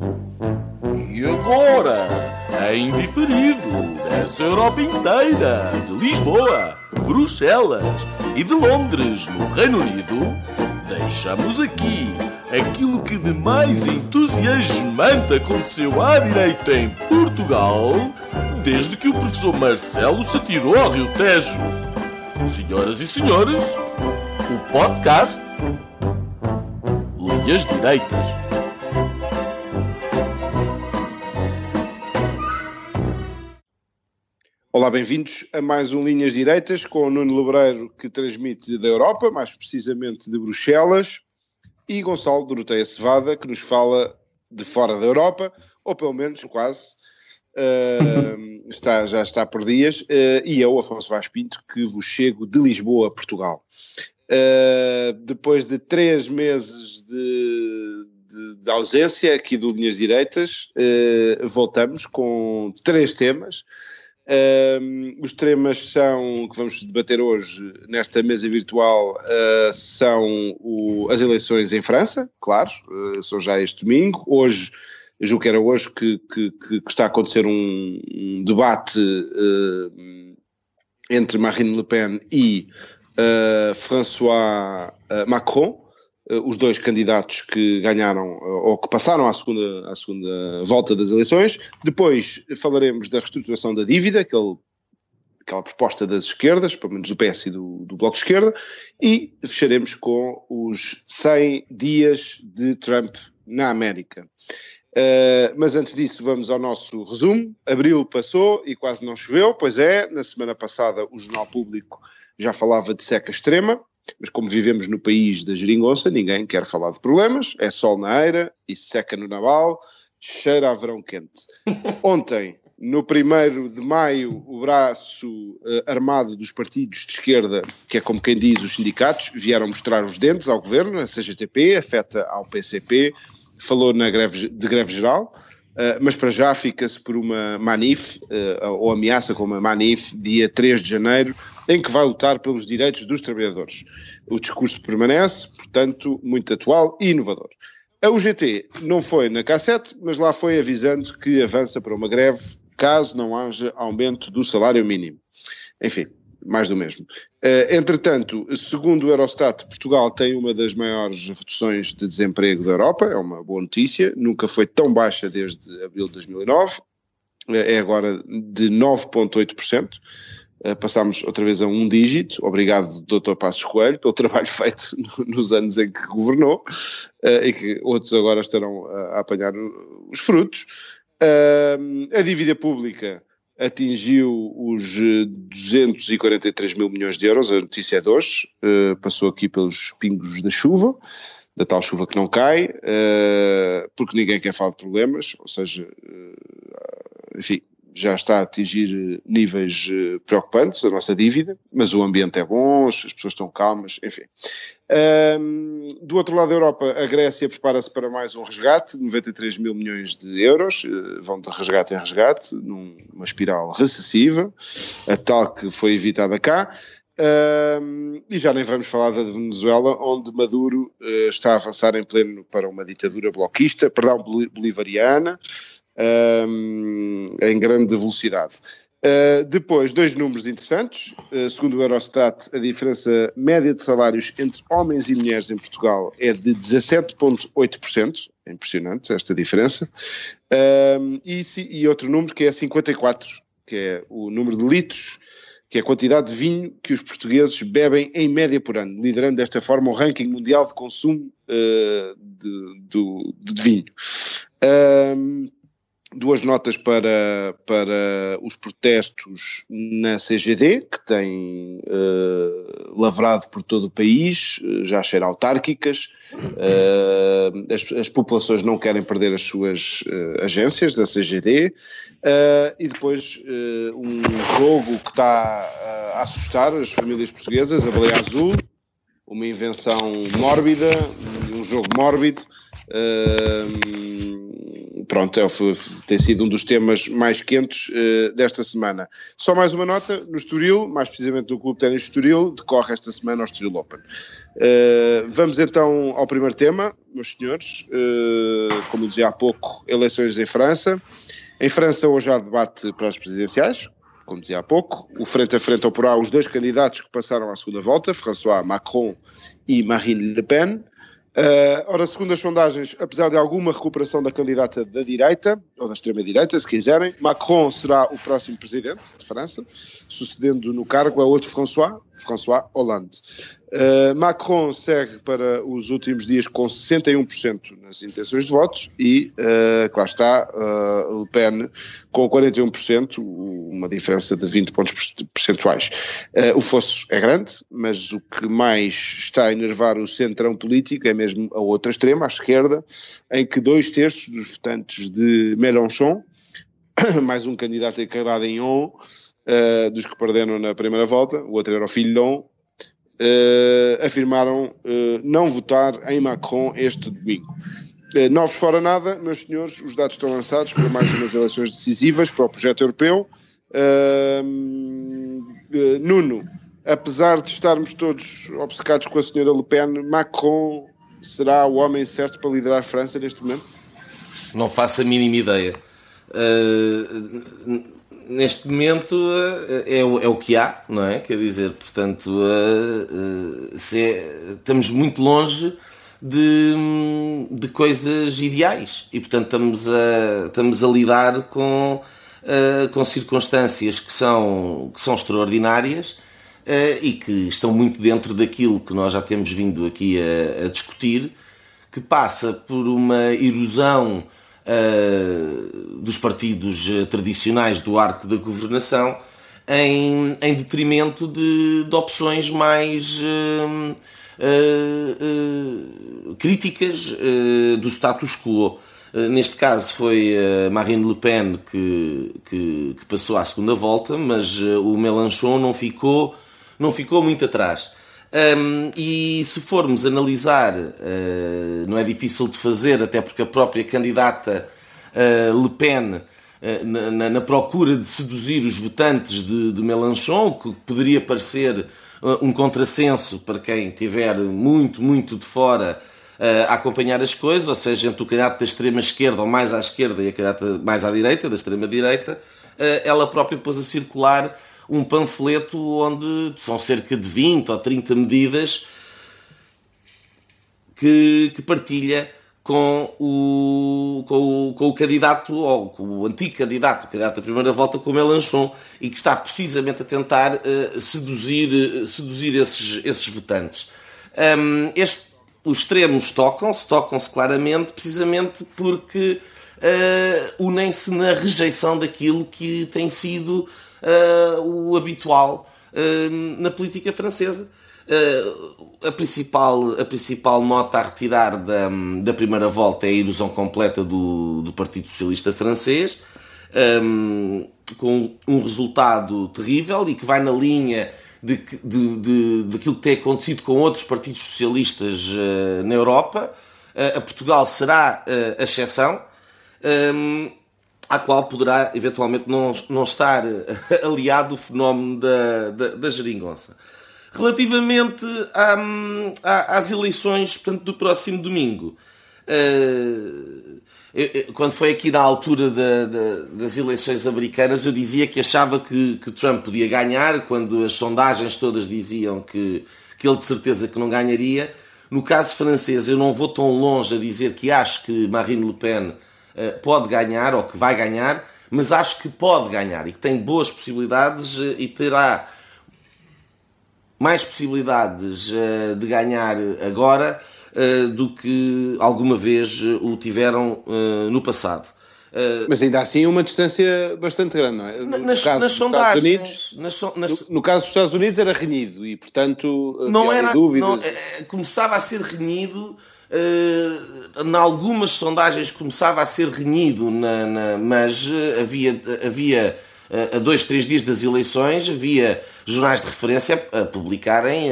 E agora, em diferido, dessa Europa inteira, de Lisboa, Bruxelas e de Londres, no Reino Unido, deixamos aqui aquilo que de mais entusiasmante aconteceu à direita em Portugal desde que o professor Marcelo se atirou ao Rio Tejo. Senhoras e senhores, o podcast Linhas Direitas. Olá, bem-vindos a mais um Linhas Direitas com o Nuno Lebreiro que transmite da Europa, mais precisamente de Bruxelas, e Gonçalo Doroteia Cevada que nos fala de fora da Europa, ou pelo menos quase, uh, está, já está por dias, uh, e eu, Afonso Vaz Pinto, que vos chego de Lisboa, Portugal. Uh, depois de três meses de, de, de, ausência aqui do Linhas Direitas, voltamos com três temas. Uh, os temas são que vamos debater hoje nesta mesa virtual uh, são o, as eleições em França, claro, uh, são já este domingo. Hoje, julgo que era hoje que, que, que está a acontecer um, um debate entre Marine Le Pen e François Macron. Eh, os dois candidatos que ganharam eh, ou que passaram à segunda, à segunda volta das eleições. Depois falaremos da reestruturação da dívida, aquele, aquela proposta das esquerdas, pelo menos do PS e do, do Bloco de Esquerda, e fecharemos com os 100 dias de Trump na América. Uh, mas antes disso, vamos ao nosso resumo. Abril passou e quase não choveu, pois é, na semana passada o Jornal Público já falava de seca extrema. Mas como vivemos no país da geringonça, ninguém quer falar de problemas, é sol na eira e seca no naval, cheira a verão quente. Ontem, no primeiro de maio, o braço uh, armado dos partidos de esquerda, que é como quem diz os sindicatos, vieram mostrar os dentes ao governo, a CGTP, afeta ao PCP, falou na greve, de greve geral, uh, mas para já fica-se por uma manif, uh, ou ameaça com uma manif, dia 3 de janeiro, em que vai lutar pelos direitos dos trabalhadores. O discurso permanece, portanto, muito atual e inovador. A UGT não foi na cassete, mas lá foi avisando que avança para uma greve caso não haja aumento do salário mínimo. Enfim, mais do mesmo. Uh, entretanto, segundo o Eurostat, Portugal tem uma das maiores reduções de desemprego da Europa, é uma boa notícia, nunca foi tão baixa desde abril de 2009, é agora de 9,8%. Uh, passámos outra vez a um dígito, obrigado Dr. Passos Coelho pelo trabalho feito nos anos em que governou uh, e que outros agora estarão a apanhar os frutos. A dívida pública atingiu os 243 mil milhões de euros, a notícia é de hoje, passou aqui pelos pingos da chuva, da tal chuva que não cai, porque ninguém quer falar de problemas, ou seja, enfim, já está a atingir eh, níveis eh, preocupantes, a nossa dívida, mas o ambiente é bom, as pessoas estão calmas, enfim. Um, do outro lado da Europa, a Grécia prepara-se para mais um resgate, 93 mil milhões de euros, eh, vão de resgate em resgate, numa espiral recessiva, a tal que foi evitada cá. Um, e já nem vamos falar da Venezuela, onde Maduro uh, está a avançar em pleno para uma ditadura bloquista, perdão, bolivariana, um, em grande velocidade. Uh, depois, dois números interessantes. Uh, segundo o Eurostat, a diferença média de salários entre homens e mulheres em Portugal é de 17,8%. É impressionante esta diferença. Uh, e, e, outro número que é 54, que é o número de litros, que é a quantidade de vinho que os portugueses bebem em média por ano, liderando desta forma o ranking mundial de consumo uh, de, de, de, vinho duas notas para, para os protestos na CGD, que têm uh, lavrado por todo o país, eh, já cheira autárquicas, uh, as, as, populações não querem perder as suas uh, agências da CGD, e depois um jogo que está a assustar as famílias portuguesas, a Baleia Azul, uma invenção mórbida, um jogo mórbido, pronto, é, tem sido um dos temas mais quentes uh, desta semana. Só mais uma nota, no Estoril, mais precisamente no Clube Ténis Estoril, decorre esta semana o Estoril Open. Uh, vamos então ao primeiro tema, meus senhores, uh, como dizia há pouco, eleições em França. Em França hoje há debate para as presidenciais, como dizia há pouco. O frente a frente oporá os dois candidatos que passaram à segunda volta, François Macron e Marine Le Pen. Uh, ora, segundo as sondagens, apesar de alguma recuperação da candidata da direita, ou da extrema-direita, se quiserem, Macron será o próximo presidente de França, sucedendo no cargo a outro François, François Hollande. Uh, Macron segue para os últimos dias com 61% nas intenções de votos e, uh, lá está, uh, Le Pen com 41%, uma diferença de 20 pontos percentuais. Uh, o fosso é grande, mas o que mais está a enervar o centrão político é mesmo a outra extrema, a esquerda, em que dois terços dos votantes de Mélenchon, mais um candidato acabado em on, uh, dos que perderam na primeira volta, o outro era o uh, afirmaram uh, não votar em Macron este domingo. Novos fora nada, meus senhores, os dados estão lançados para mais umas eleições decisivas para o projeto europeu. Nuno, apesar de estarmos todos obcecados com a senhora Le Pen, Macron será o homem certo para liderar a França neste momento? Não faço a mínima ideia. Uh, neste momento uh, é, o, é, o que há, não é? Quer dizer, portanto, uh, é, estamos muito longe de, de coisas ideais e, portanto, estamos a, estamos a lidar com, com circunstâncias que são, que são extraordinárias e que estão muito dentro daquilo que nós já temos vindo aqui a, a discutir, que passa por uma erosão uh, dos partidos eh, tradicionais do arco da governação em, em detrimento de, de opções mais uh, uh, críticas do status quo. Neste caso foi Marine Le Pen que, que, que, passou à segunda volta, mas o Mélenchon não ficou, não ficou muito atrás. Um, e se formos analisar, uh, não é difícil de fazer, até porque a própria candidata uh, Le Pen, uh, na, na, procura de seduzir os votantes de, de Mélenchon, que poderia parecer um contrassenso para quem estiver muito, muito de fora a acompanhar as coisas, ou seja, entre o candidato da extrema-esquerda ou mais à esquerda e a candidata mais à direita, da extrema-direita, ela própria pôs a circular um panfleto onde são cerca de 20 ou 30 medidas que, que partilha com o, com o, com o candidato, ou com o antigo candidato, o candidato da primeira volta, com o Melanchon, e que está precisamente a tentar uh, seduzir, uh, seduzir esses, esses votantes. Um, este, os extremos tocam-se, tocam-se claramente, precisamente porque uh, unem-se na rejeição daquilo que tem sido uh, o habitual uh, na política francesa. Uh, a, principal, a principal nota a retirar da, da primeira volta é a ilusão completa do, do Partido Socialista Francês, um, com um resultado terrível e que vai na linha de, de, de, daquilo que tem acontecido com outros partidos socialistas uh, na Europa. Uh, a Portugal será a exceção. Um, à qual poderá eventualmente não, não estar aliado o fenómeno da, da, da geringonça. Relativamente à, às eleições portanto, do próximo domingo, uh, eu, quando foi aqui na altura da, da, das eleições americanas, eu dizia que achava que, que, Trump podia ganhar, quando as sondagens todas diziam que, que ele de certeza que não ganharia. No caso francês, eu não vou tão longe a dizer que acho que Marine Le Pen pode ganhar ou que vai ganhar, mas acho que pode ganhar e que tem boas possibilidades eh, e terá mais possibilidades eh, de ganhar agora do que alguma vez o tiveram no passado. Mas ainda assim uma distância bastante grande, não é? No nas, caso nas sondagens. Unidos, nas, nas... No, no, caso dos Estados Unidos era renhido e, portanto, não era, dúvidas. Não, começava a ser renhido Uh, em algumas sondagens começava a ser renhido, na, na, mas uh, havia, havia uh, a dois, três dias das eleições, havia jornais de referência a publicarem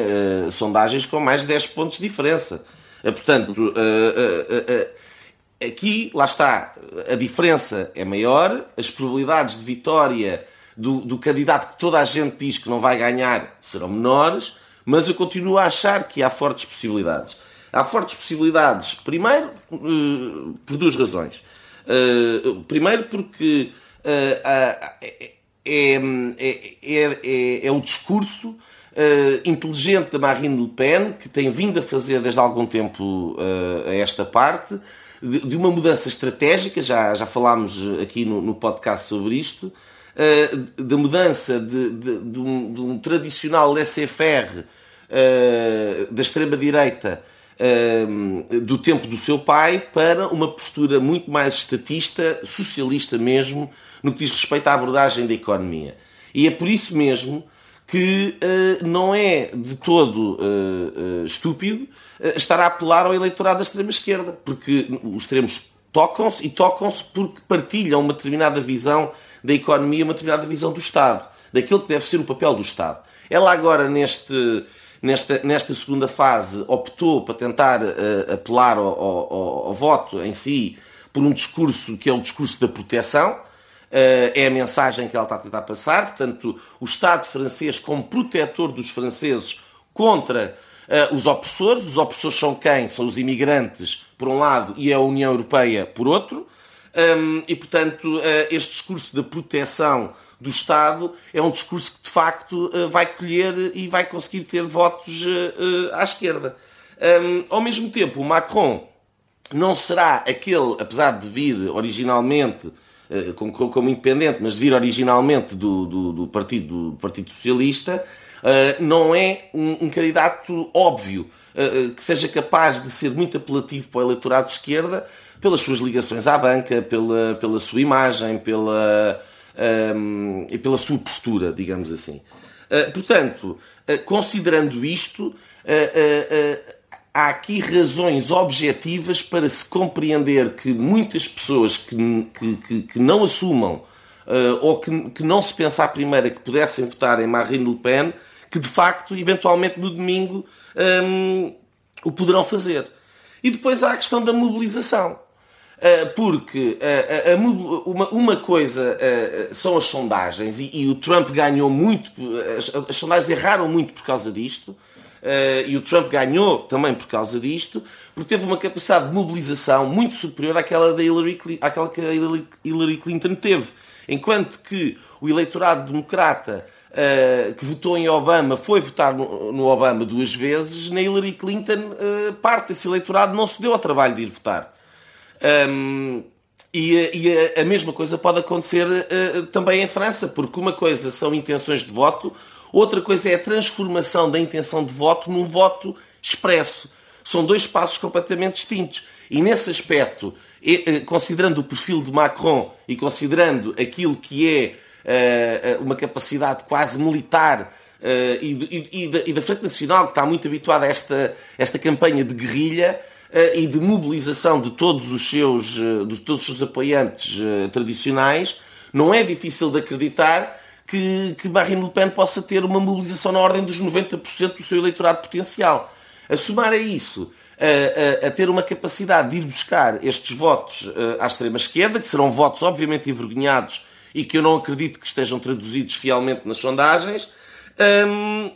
sondagens com mais de 10 pontos de diferença. portanto, aqui, lá está, a diferença é maior, as probabilidades de vitória do, do candidato que toda a gente diz que não vai ganhar serão menores, mas eu continuo a achar que há fortes possibilidades. Há fortes possibilidades, primeiro, por duas razões. Primeiro, porque é, é, é, é o discurso inteligente da Marine Le Pen, que tem vindo a fazer desde algum tempo a esta parte, de, uma mudança estratégica, já, já falámos aqui no, no podcast sobre isto, uh, da mudança de, de, de, um, de um tradicional laissez-faire uh, da extrema-direita do tempo do seu pai para uma postura muito mais estatista, socialista mesmo, no que diz respeito à abordagem da economia. E é por isso mesmo que uh, não é de todo uh, uh, estúpido estar a apelar ao eleitorado da extrema-esquerda, porque os extremos tocam-se e tocam-se porque partilham uma determinada visão da economia, uma determinada visão do Estado, daquilo que deve ser o papel do Estado. Ela agora, neste, nesta, nesta segunda fase, optou para tentar apelar ao, ao, ao voto em si por um discurso que é o discurso da proteção, eh, é a mensagem que ela está a tentar passar. Portanto, o Estado francês como protetor dos franceses contra uh, os opressores. Os opressores são quem? São os imigrantes, por um lado, e a União Europeia, por outro. Um, e, portanto, uh, este discurso de proteção do Estado é um discurso que, de facto, uh, vai colher e vai conseguir ter votos à esquerda. Ao mesmo tempo, o Macron não será aquele, apesar de vir originalmente eh, como, como, independente, mas de vir originalmente do, do, do partido, do Partido Socialista, não é um, um candidato óbvio que seja capaz de ser muito apelativo para o eleitorado de esquerda pelas suas ligações à banca, pela, pela sua imagem, pela, um, e pela sua postura, digamos assim. Uh, portanto, considerando isto, há aqui razões objetivas para se compreender que muitas pessoas que, que, que não assumam uh, ou que, que não se pensa à primeira que pudessem votar em Marine Le Pen, que de facto, eventualmente no domingo, um, o poderão fazer. E depois há a questão da mobilização. Uh, porque uh, uh, uma, uma, coisa são as sondagens, e, o Trump ganhou muito, as, sondagens erraram muito por causa disto, e o Trump ganhou também por causa disto, porque teve uma capacidade de mobilização muito superior àquela, da Hillary, àquela que a Hillary Clinton teve. Enquanto que o eleitorado democrata uh, que votou em Obama foi votar no, no, Obama duas vezes, na Hillary Clinton uh, parte desse eleitorado não se deu ao trabalho de ir votar. Um, e, e a, a, mesma coisa pode acontecer também em França, porque uma coisa são intenções de voto, Outra coisa é a transformação da intenção de voto num voto expresso. São dois passos completamente distintos. E nesse aspecto, eh, considerando o perfil de Macron e considerando aquilo que é eh, uma capacidade quase militar eh, e, da, Frente Nacional, que está muito habituada a esta, esta campanha de guerrilha e de mobilização de todos os seus, de todos os seus apoiantes tradicionais, não é difícil de acreditar que, que Marine Le Pen possa ter uma mobilização na ordem dos 90% do seu eleitorado potencial. A somar a isso, a, a, a, ter uma capacidade de ir buscar estes votos à extrema-esquerda, que serão votos obviamente envergonhados e que eu não acredito que estejam traduzidos fielmente nas sondagens, um,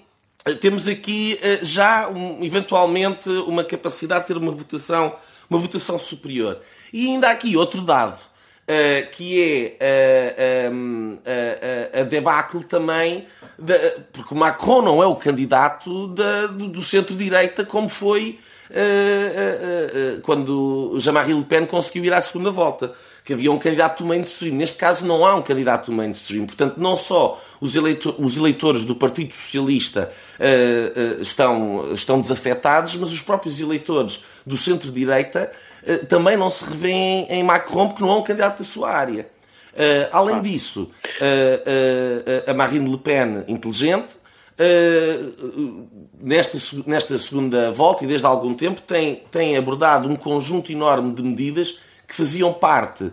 temos aqui uh, já um, eventualmente uma capacidade de ter uma votação, uma votação superior. E ainda há aqui outro dado uh, que é uh, a debacle também, de, porque o Macron não é o candidato da, do, do centro-direita como foi quando Jean-Marie Le Pen conseguiu ir à segunda volta que havia um candidato do mainstream. Neste caso não há um candidato do mainstream. Portanto, não só os, eleitor, os eleitores do Partido Socialista uh, uh, estão, estão desafetados, mas os próprios eleitores do centro-direita uh, também não se revêem em Macron porque não há um candidato da sua área. além ah. disso, a Marine Le Pen, inteligente, nesta, nesta segunda volta e desde há algum tempo tem, tem abordado um conjunto enorme de medidas que faziam parte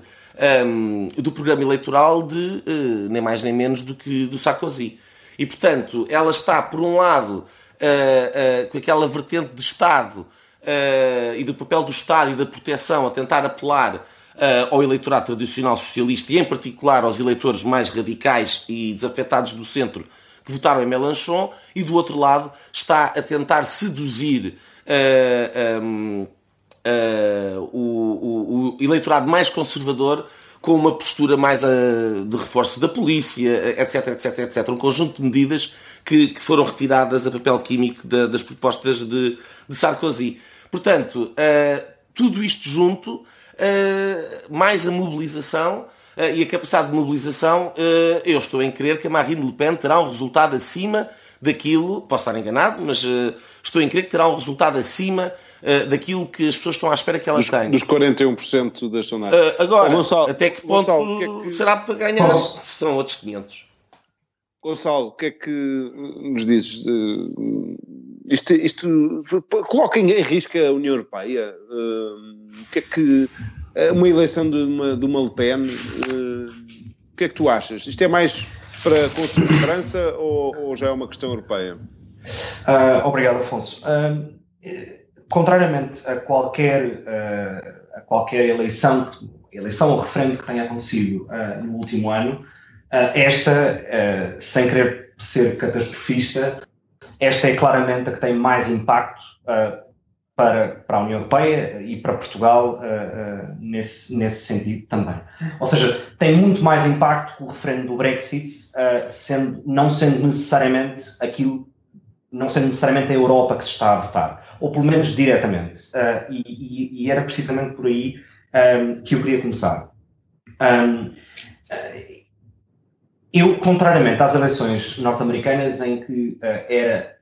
um, do programa eleitoral de uh, nem mais nem menos do que do Sarkozy. E, portanto, ela está, por um lado, uh, uh, com aquela vertente de Estado e do papel do Estado e da proteção a tentar apelar ao eleitorado tradicional socialista e, em particular, aos eleitores mais radicais e desafetados do centro que votaram em Mélenchon, e do outro lado está a tentar seduzir um, o, o, o, eleitorado mais conservador com uma postura mais de reforço da polícia, etc, etc, etc. Um conjunto de medidas que, que foram retiradas a papel químico da, das propostas de, de Sarkozy. Portanto, tudo isto junto, mais a mobilização, Uh, e a capacidade de mobilização, uh, eu estou em crer que a Marine Le Pen terá um resultado acima daquilo, posso estar enganado, mas uh, estou em crer que terá um resultado acima daquilo que as pessoas estão à espera que ela dos, tenha. Dos 41% das sondagens. agora, Gonçalo, até que ponto Gonçalo, que é que... será para ganhar? Posso? São outros 500. Gonçalo, o que é que nos dizes? Isto, isto coloca em risco a União Europeia? O que é que eh, uma eleição de uma, de uma Le Pen, uh, o que é que tu achas? Isto é mais para consumir França ou, ou, já é uma questão europeia? Uh, obrigado, Afonso. Uh, contrariamente a qualquer, a qualquer eleição, eleição ou referendo que tenha acontecido no último ano, esta, sem querer ser catastrofista, esta é claramente a que tem mais impacto para, para a União Europeia e para Portugal nesse, nesse sentido também. Ou seja, tem muito mais impacto que o referendo do Brexit, sendo, não sendo necessariamente aquilo, não sendo necessariamente a Europa que se está a votar, ou pelo menos diretamente. E, e, e, era precisamente por aí um, que eu queria começar. Um, eu, contrariamente às eleições norte-americanas, em que era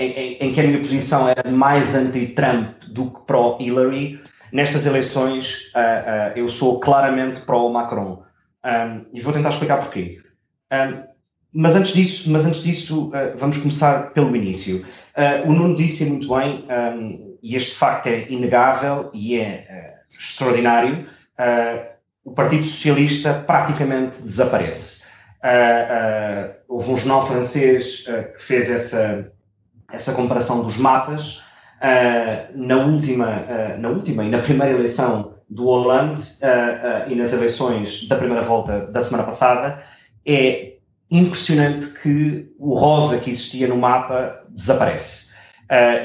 em, em, que a minha posição era mais anti-Trump do que pró-Hillary, nestas eleições uh, uh, eu sou claramente pró-Macron. Um, e vou tentar explicar porquê. Um, mas antes disso, mas antes disso uh, vamos começar pelo início. o Nuno disse muito bem, um, e este facto é inegável e é extraordinário, o Partido Socialista praticamente desaparece. houve um jornal francês que fez essa essa comparação dos mapas uh, na, última, uh, na última e na primeira eleição do Hollande uh, e nas eleições da primeira volta da semana passada, é impressionante que o rosa que existia no mapa desaparece.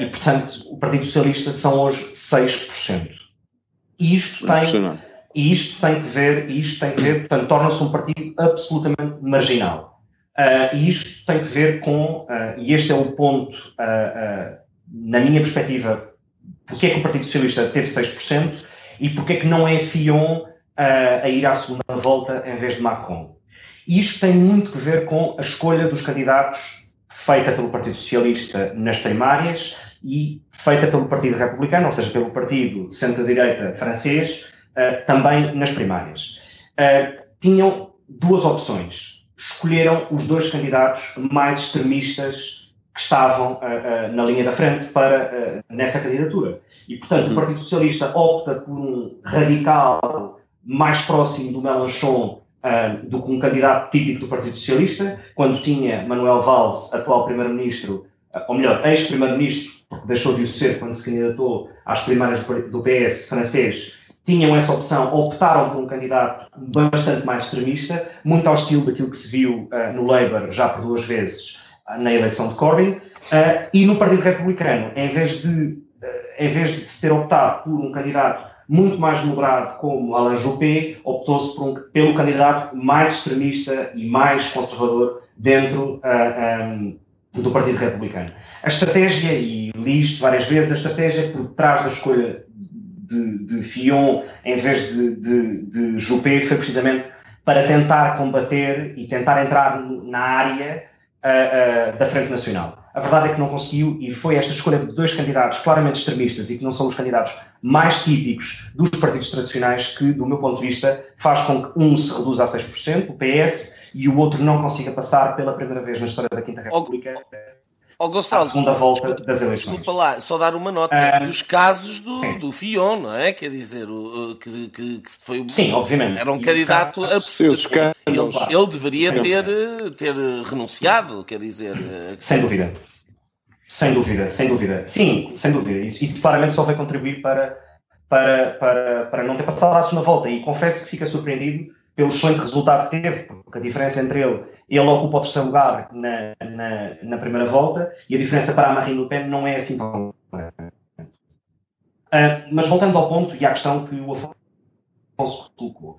e, portanto, o Partido Socialista são hoje 6%. E isto tem, e isto tem que ver, e isto tem que ver, portanto, torna-se um partido absolutamente marginal. Uh, e isto tem que ver com, uh, e este é o ponto, uh, na minha perspectiva, porque é que o Partido Socialista teve 6% e porque é que não é Fion a ir à segunda volta em vez de Macron. E isto tem muito que ver com a escolha dos candidatos feita pelo Partido Socialista nas primárias e feita pelo Partido Republicano, ou seja, pelo Partido Centro-Direita francês, também nas primárias. tinham duas opções escolheram os dois candidatos mais extremistas que estavam uh, na linha da frente para, nessa candidatura. E, portanto, o uhum. Partido Socialista opta por um radical mais próximo do Mélenchon do que um candidato típico do Partido Socialista, quando tinha Manuel Valls, atual Primeiro-Ministro, ou melhor, ex-Primeiro-Ministro, porque deixou de o ser quando se candidatou às primárias do PS francês, tinham essa opção, optaram por um candidato bastante mais extremista, muito ao estilo daquilo que se viu uh, no Labour já por duas vezes uh, na eleição de Corbyn, uh, e no Partido Republicano, em vez de, em vez de se ter optado por um candidato muito mais moderado como Alain Juppé, optou-se um, pelo candidato mais extremista e mais conservador dentro um, do Partido Republicano. A estratégia, e li isto várias vezes, a estratégia por trás da escolha de, de Fion em vez de, de, de Juppé foi precisamente para tentar combater e tentar entrar na área uh, uh, da Frente Nacional. A verdade é que não conseguiu e foi esta escolha de dois candidatos claramente extremistas e que não são os candidatos mais típicos dos partidos tradicionais que, do meu ponto de vista, faz com que um se reduza a 6%, o PS, e o outro não consiga passar pela primeira vez na história da Quinta República. Ó oh, Gonçalo, à segunda volta desculpa, das eleições. Desculpa lá, só dar uma nota. Uh, os casos do, do Fion, não é? Quer dizer, o, que, que, que foi Sim, obviamente. Era um candidato absoluto. Ele, ele deveria ter, ter renunciado, quer dizer. Eh, sem dúvida. Sem dúvida, sem dúvida. Sim, sem dúvida. Isso, isso claramente só vai contribuir para, para, para, para não ter passado a segunda volta. E confesso que fica surpreendido pelo excelente resultado que teve, porque a diferença entre ele, ele ocupa o terceiro lugar na, na, na primeira volta e a diferença para a Marine Le Pen não é assim tão Uh, mas voltando ao ponto e à questão que o Afonso colocou.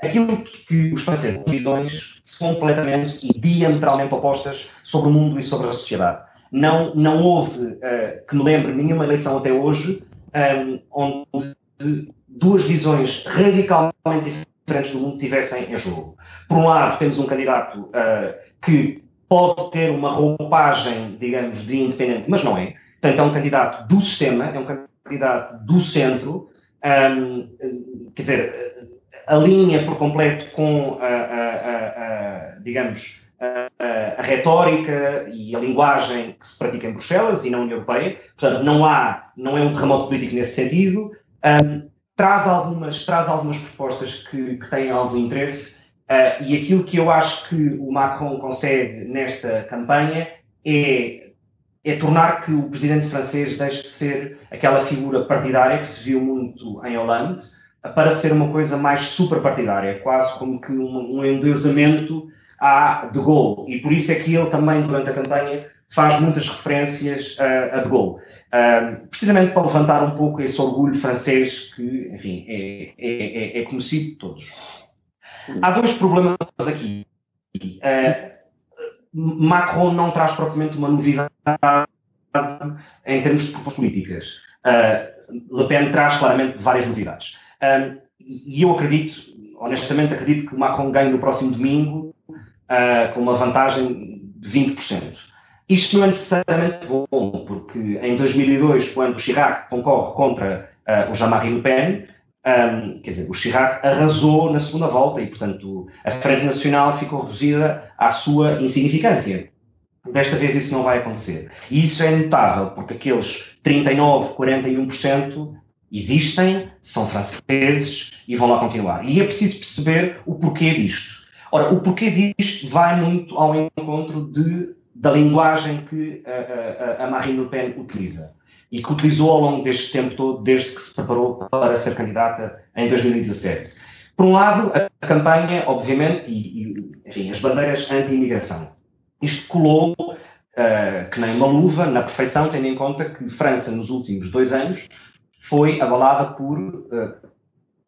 Aquilo que os franceses têm visões completamente e diametralmente opostas sobre o mundo e sobre a sociedade. Não, não houve, uh, que me lembre, nenhuma eleição até hoje um, onde duas visões radicalmente diferentes do mundo tivessem em jogo. Por um lado, temos um candidato uh, que pode ter uma roupagem, digamos, de independente, mas não é. Portanto, é um candidato do sistema, é um candidato do centro, um, quer dizer, alinha por completo com, a, a, a, digamos, a, retórica e a linguagem que se pratica em Bruxelas e na União Europeia. Portanto, não há, não é um terremoto político nesse sentido. Um, traz algumas, traz algumas propostas que, que têm algum interesse uh, e aquilo que eu acho que o Macron consegue nesta campanha é, é tornar que o presidente francês deixe de ser aquela figura partidária que se viu muito em Hollande para ser uma coisa mais superpartidária, quase como que um, um endeusamento a De Gaulle. E por isso é que ele também, durante a campanha, faz muitas referências a, a De Gaulle. Precisamente para levantar um pouco esse orgulho francês que, enfim, é, é, é, é conhecido de todos. Há dois problemas aqui. Uh, Macron não traz propriamente uma novidade em termos de propostas políticas. Uh, Le Pen traz claramente várias novidades. e eu acredito, honestamente, acredito que Macron ganhe no próximo domingo uh, com uma vantagem de 20%. Isto não é necessariamente bom, porque em 2002, quando Chirac concorre contra uh, o Jean-Marie Le Pen, um, quer dizer, o Chirac arrasou na segunda volta e, portanto, a Frente Nacional ficou reduzida à sua insignificância. Desta vez isso não vai acontecer. E isso é notável, porque aqueles 39, 41% existem, são franceses e vão lá continuar. E é preciso perceber o porquê disto. Ora, o porquê disto vai muito ao encontro de da linguagem que a, a, a Marine Le Pen utiliza e que utilizou ao longo deste tempo todo, desde que se preparou para ser candidata em 2017. Por um lado, a campanha, obviamente, e, e enfim, as bandeiras anti-imigração. Isto colou uh, que nem uma luva, na perfeição, tendo em conta que França, nos últimos dois anos, foi abalada por uh,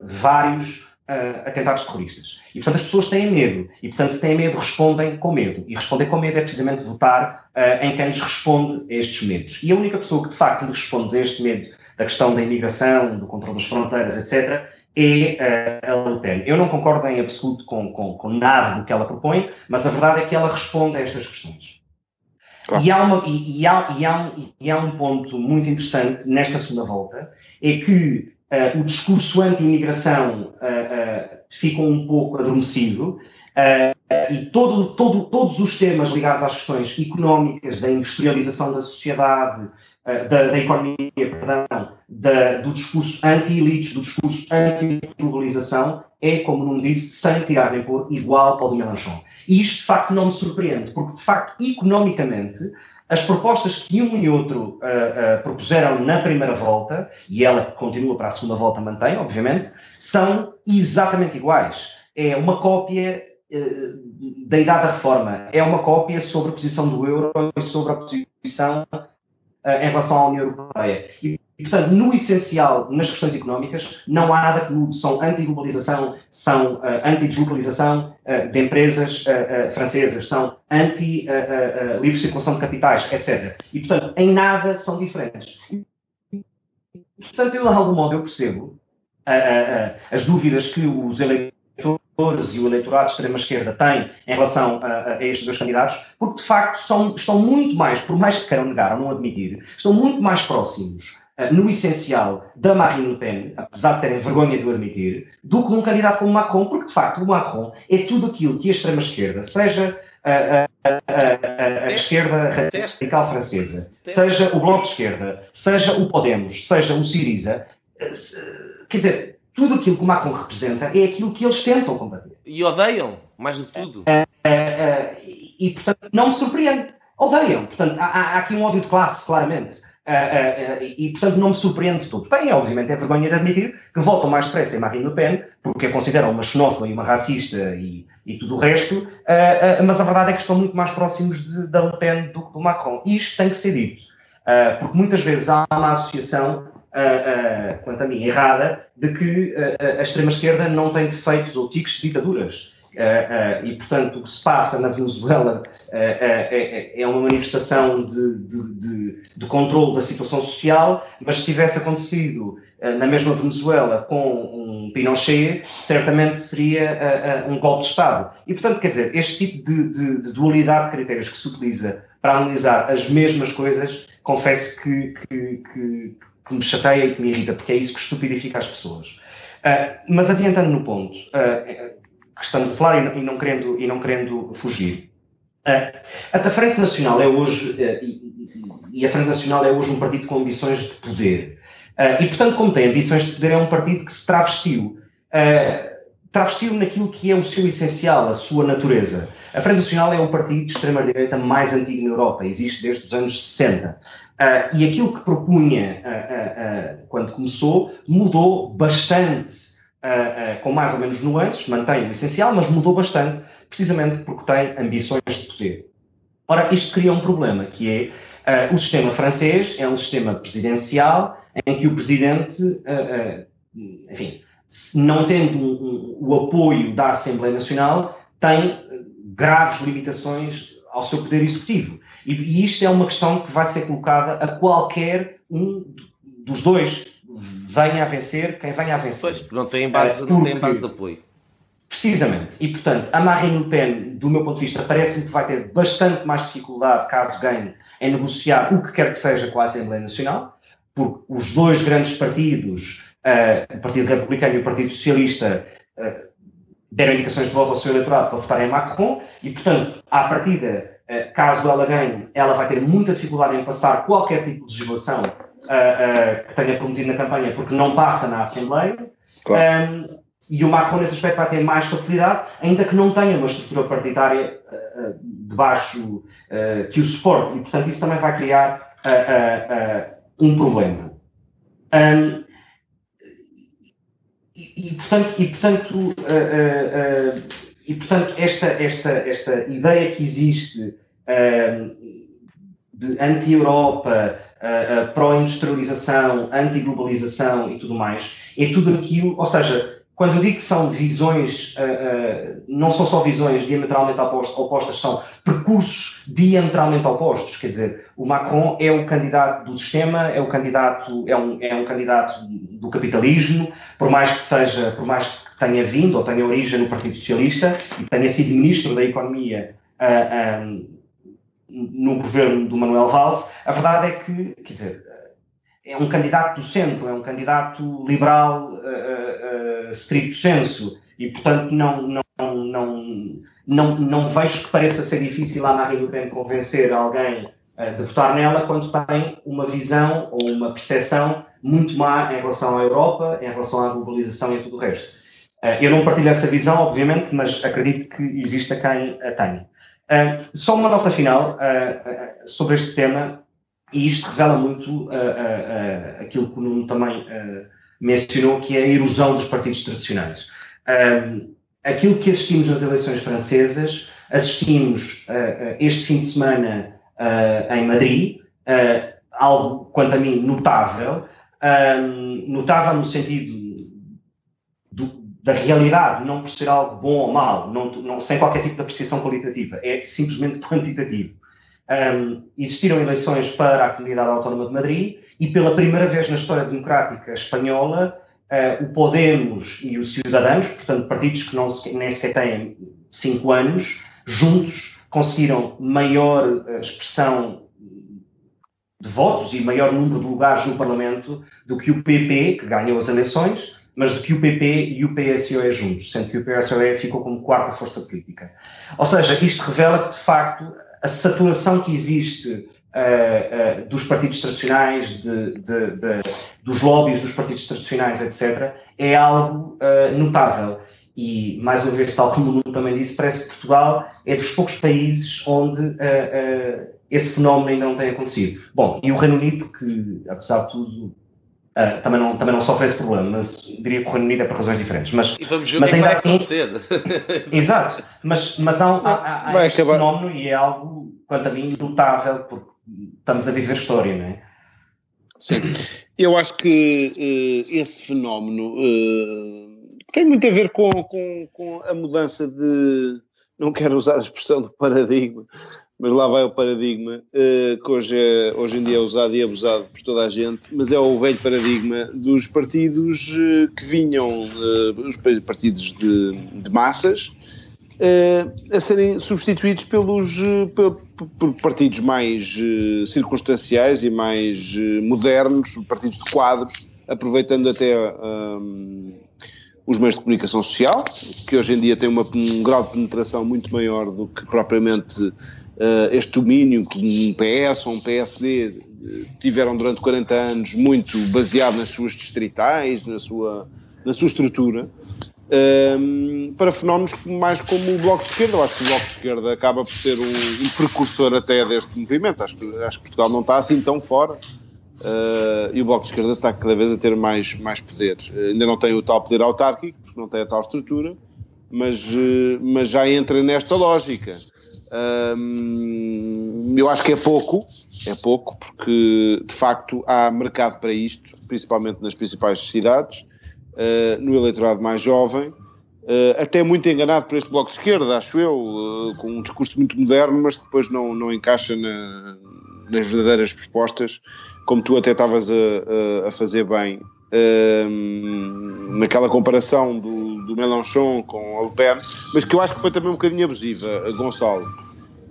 vários uh, atentados terroristas. E, portanto, as pessoas têm medo. E, portanto, se têm medo, respondem com medo. E responder com medo é precisamente votar uh, em quem lhes responde a estes medos. E a única pessoa que, de facto, lhe responde a este medo da questão da imigração, do controle das fronteiras, etc., é uh, a Le Pen. Eu não concordo em absoluto com, com, com, nada do que ela propõe, mas a verdade é que ela responde a estas questões. Claro. E, há uma, e, e, há, e, há um, e há um ponto muito interessante nesta segunda volta, é que uh, o discurso anti-imigração uh, ficou um pouco adormecido e todo, todo, todos os temas ligados às questões económicas, da industrialização da sociedade, da, da, economia, perdão, da, do discurso anti-elites, do discurso anti-globalização, é, como não disse, sem tirar nem pôr, igual para o Mélenchon. E isto, de facto, não me surpreende, porque, de facto, economicamente, as propostas que um e outro uh, uh, propuseram na primeira volta, e ela continua para a segunda volta, mantém, obviamente, são exatamente iguais. É uma cópia uh, da idade da reforma, é uma cópia sobre a posição do euro e sobre a posição em relação à União Europeia. E e, portanto, no essencial, nas questões económicas, não há nada que. São anti-globalização, são uh, anti-deslocalização uh, de empresas uh, francesas, são anti-livre circulação de capitais, etc. E, portanto, em nada são diferentes. Portanto, eu, de algum modo, eu percebo as dúvidas que os eleitores e o eleitorado de extrema-esquerda têm em relação a, a, estes dois candidatos, porque, de facto, são, estão muito mais, por mais que queiram negar ou não admitir, estão muito mais próximos no essencial, da Marine Le Pen, apesar de terem vergonha de o admitir, do que um candidato como Macron, porque de facto o Macron é tudo aquilo que a extrema-esquerda, seja a, a, a, a esquerda radical francesa, seja o Bloco de Esquerda, seja o Podemos, seja o Siriza, eh, quer dizer, tudo aquilo que o Macron representa é aquilo que eles tentam combater. E odeiam, mais do que tudo. E, portanto, não me surpreende. Odeiam. Portanto, há, há aqui um ódio de classe, claramente. Uh, uh, e, portanto, não me surpreende tudo. Tem, obviamente, é vergonha de admitir que votam mais depressa em Marine Le Pen, porque a consideram uma xenófoba e uma racista e, e tudo o resto, mas a verdade é que estão muito mais próximos de, da Le Pen do que do Macron. E isto tem que ser dito. Porque muitas vezes há uma associação, quanto a mim, errada, de que a extrema-esquerda não tem defeitos ou tiques de ditaduras. E, portanto, o que se passa na Venezuela é, é, uma manifestação de, de, de, de controle da situação social, mas se tivesse acontecido na mesma Venezuela com um Pinochet, certamente seria um golpe de Estado. E, portanto, quer dizer, este tipo de, de dualidade de critérios que se utiliza para analisar as mesmas coisas confesso que, que, que, que, me chateia e que me irrita, porque é isso que estupidifica as pessoas. Mas adiantando no ponto que estamos a falar e não, querendo, e não querendo fugir, uh, a Frente Nacional é hoje, e, e, a Frente Nacional é hoje um partido com ambições de poder. e, portanto, como tem ambições de poder, é um partido que se travestiu. travestiu naquilo que é o seu essencial, a sua natureza. A Frente Nacional é o partido de extrema-direita mais antigo na Europa, existe desde os anos 60. Uh, ah, e aquilo que propunha uh, uh, quando começou mudou bastante, com mais ou menos nuances, mantém o essencial, mas mudou bastante, precisamente porque tem ambições de poder. Ora, isto cria um problema, que é o sistema francês é um sistema presidencial em que o presidente, enfim, não tendo um, um, o apoio da Assembleia Nacional, tem graves limitações ao seu poder executivo. E, e isto é uma questão que vai ser colocada a qualquer um dos dois. Venha a vencer, quem venha a vencer. Pois, não tem base, não tem base de apoio. Precisamente. E, portanto, a Marine Le Pen, do meu ponto de vista, parece-me que vai ter bastante mais dificuldade, caso ganhe, em negociar o que quer que seja com a Assembleia Nacional, porque os dois grandes partidos, uh, o Partido Republicano e o Partido Socialista, uh, deram indicações de voto ao seu eleitorado para votar em Macron e, portanto, à partida, eh, caso ela ganhe, ela vai ter muita dificuldade em passar qualquer tipo de legislação uh, uh, que tenha prometido na campanha, porque não passa na Assembleia. Claro. Um, e o Macron, nesse aspecto, vai ter mais facilidade, ainda que não tenha uma estrutura partidária uh, de baixo que o suporte. E, portanto, isso também vai criar um problema. Um, e, portanto, e, portanto, uh, uh, uh, e, portanto esta, esta, esta ideia que existe de anti-Europa, pró-industrialização, anti-globalização e tudo mais, é tudo aquilo, ou seja, quando eu digo que são visões, uh, uh, não são só visões diametralmente opostas, são percursos diametralmente opostos. Quer dizer, o Macron é o candidato do sistema, é o candidato, é um, é um candidato do capitalismo, por mais que seja, por mais que tenha vindo ou tenha origem no Partido Socialista e tenha sido ministro da Economia uh, um, no governo do Manuel Valls, a verdade é que, quer dizer, é um candidato do centro, é um candidato liberal uh, uh, stricto senso e, portanto, não, não, não, não, não vejo que pareça ser difícil a Marine Le Pen convencer alguém uh, de votar nela quando tem uma visão ou uma percepção muito má em relação à Europa, em relação à globalização e a tudo o resto. eu não partilho essa visão, obviamente, mas acredito que exista quem a tenha. Só uma nota final sobre este tema e isto revela muito uh, uh, uh, aquilo que o Nuno também mencionou, que é a erosão dos partidos tradicionais. Aquilo que assistimos nas eleições francesas, assistimos este fim de semana em Madrid, algo, quanto a mim, notável, notável no sentido do, da realidade, não por ser algo bom ou mau, não, não, sem qualquer tipo de apreciação qualitativa, é simplesmente quantitativo. Um, existiram eleições para a Comunidade Autónoma de Madrid e pela primeira vez na história democrática espanhola, uh, o Podemos e os Ciudadanos, portanto partidos que não se, nem sequer têm cinco anos, juntos conseguiram maior uh, expressão de votos e maior número de lugares no Parlamento do que o PP, que ganhou as eleições, mas do que o PP e o PSOE juntos, sendo que o PSOE ficou como quarta força política. Ou seja, isto revela que, de facto, a saturação que existe uh, uh, dos partidos tradicionais, de, de, de, dos lobbies dos partidos tradicionais, etc., é algo uh, notável. E, mais uma vez, tal como o Nuno também disse, parece que Portugal é dos poucos países onde esse fenómeno ainda não tem acontecido. Bom, e o Reino Unido, que, apesar de tudo, Uh, também, não, também não sofre esse problema, mas diria que o Reino Unido é por razões diferentes. Mas, e vamos ver mas é ainda vai assim, Exato, mas, mas há, há, há, há este acabar. fenómeno e é algo, quanto a mim, notável, porque estamos a viver história, não é? Sim, eu acho que uh, esse fenómeno uh, tem muito a ver com, com, com, a mudança de. Não quero usar a expressão do paradigma, mas lá vai o paradigma, uh, que hoje, é, hoje em dia é usado e abusado por toda a gente, mas é o velho paradigma dos partidos que vinham, os partidos de, de massas, a serem substituídos pelos, por partidos mais circunstanciais e mais modernos, partidos de quadros, aproveitando até um, os meios de comunicação social, que hoje em dia têm uma, um grau de penetração muito maior do que propriamente uh, este domínio que um PS ou um PSD tiveram durante 40 anos, muito baseado nas suas distritais, na sua, na sua estrutura um, para fenómenos mais como o Bloco de Esquerda. Eu acho que o Bloco de Esquerda acaba por ser um, um precursor até deste movimento. Acho acho que Portugal não está assim tão fora. Uh, e o Bloco de Esquerda está cada vez a ter mais, mais poder. Uh, ainda não tem o tal poder autárquico, porque não tem a tal estrutura, mas, uh, mas já entra nesta lógica. eu acho que é pouco, é pouco, porque de facto há mercado para isto, principalmente nas principais cidades, no eleitorado mais jovem, até muito enganado por este bloco de esquerda, acho eu, com um discurso muito moderno, mas depois não, não encaixa na, nas verdadeiras propostas, como tu até estavas a, a, fazer bem. naquela comparação do, do Mélenchon com a Le Pen, mas que eu acho que foi também um bocadinho abusiva, Gonçalo.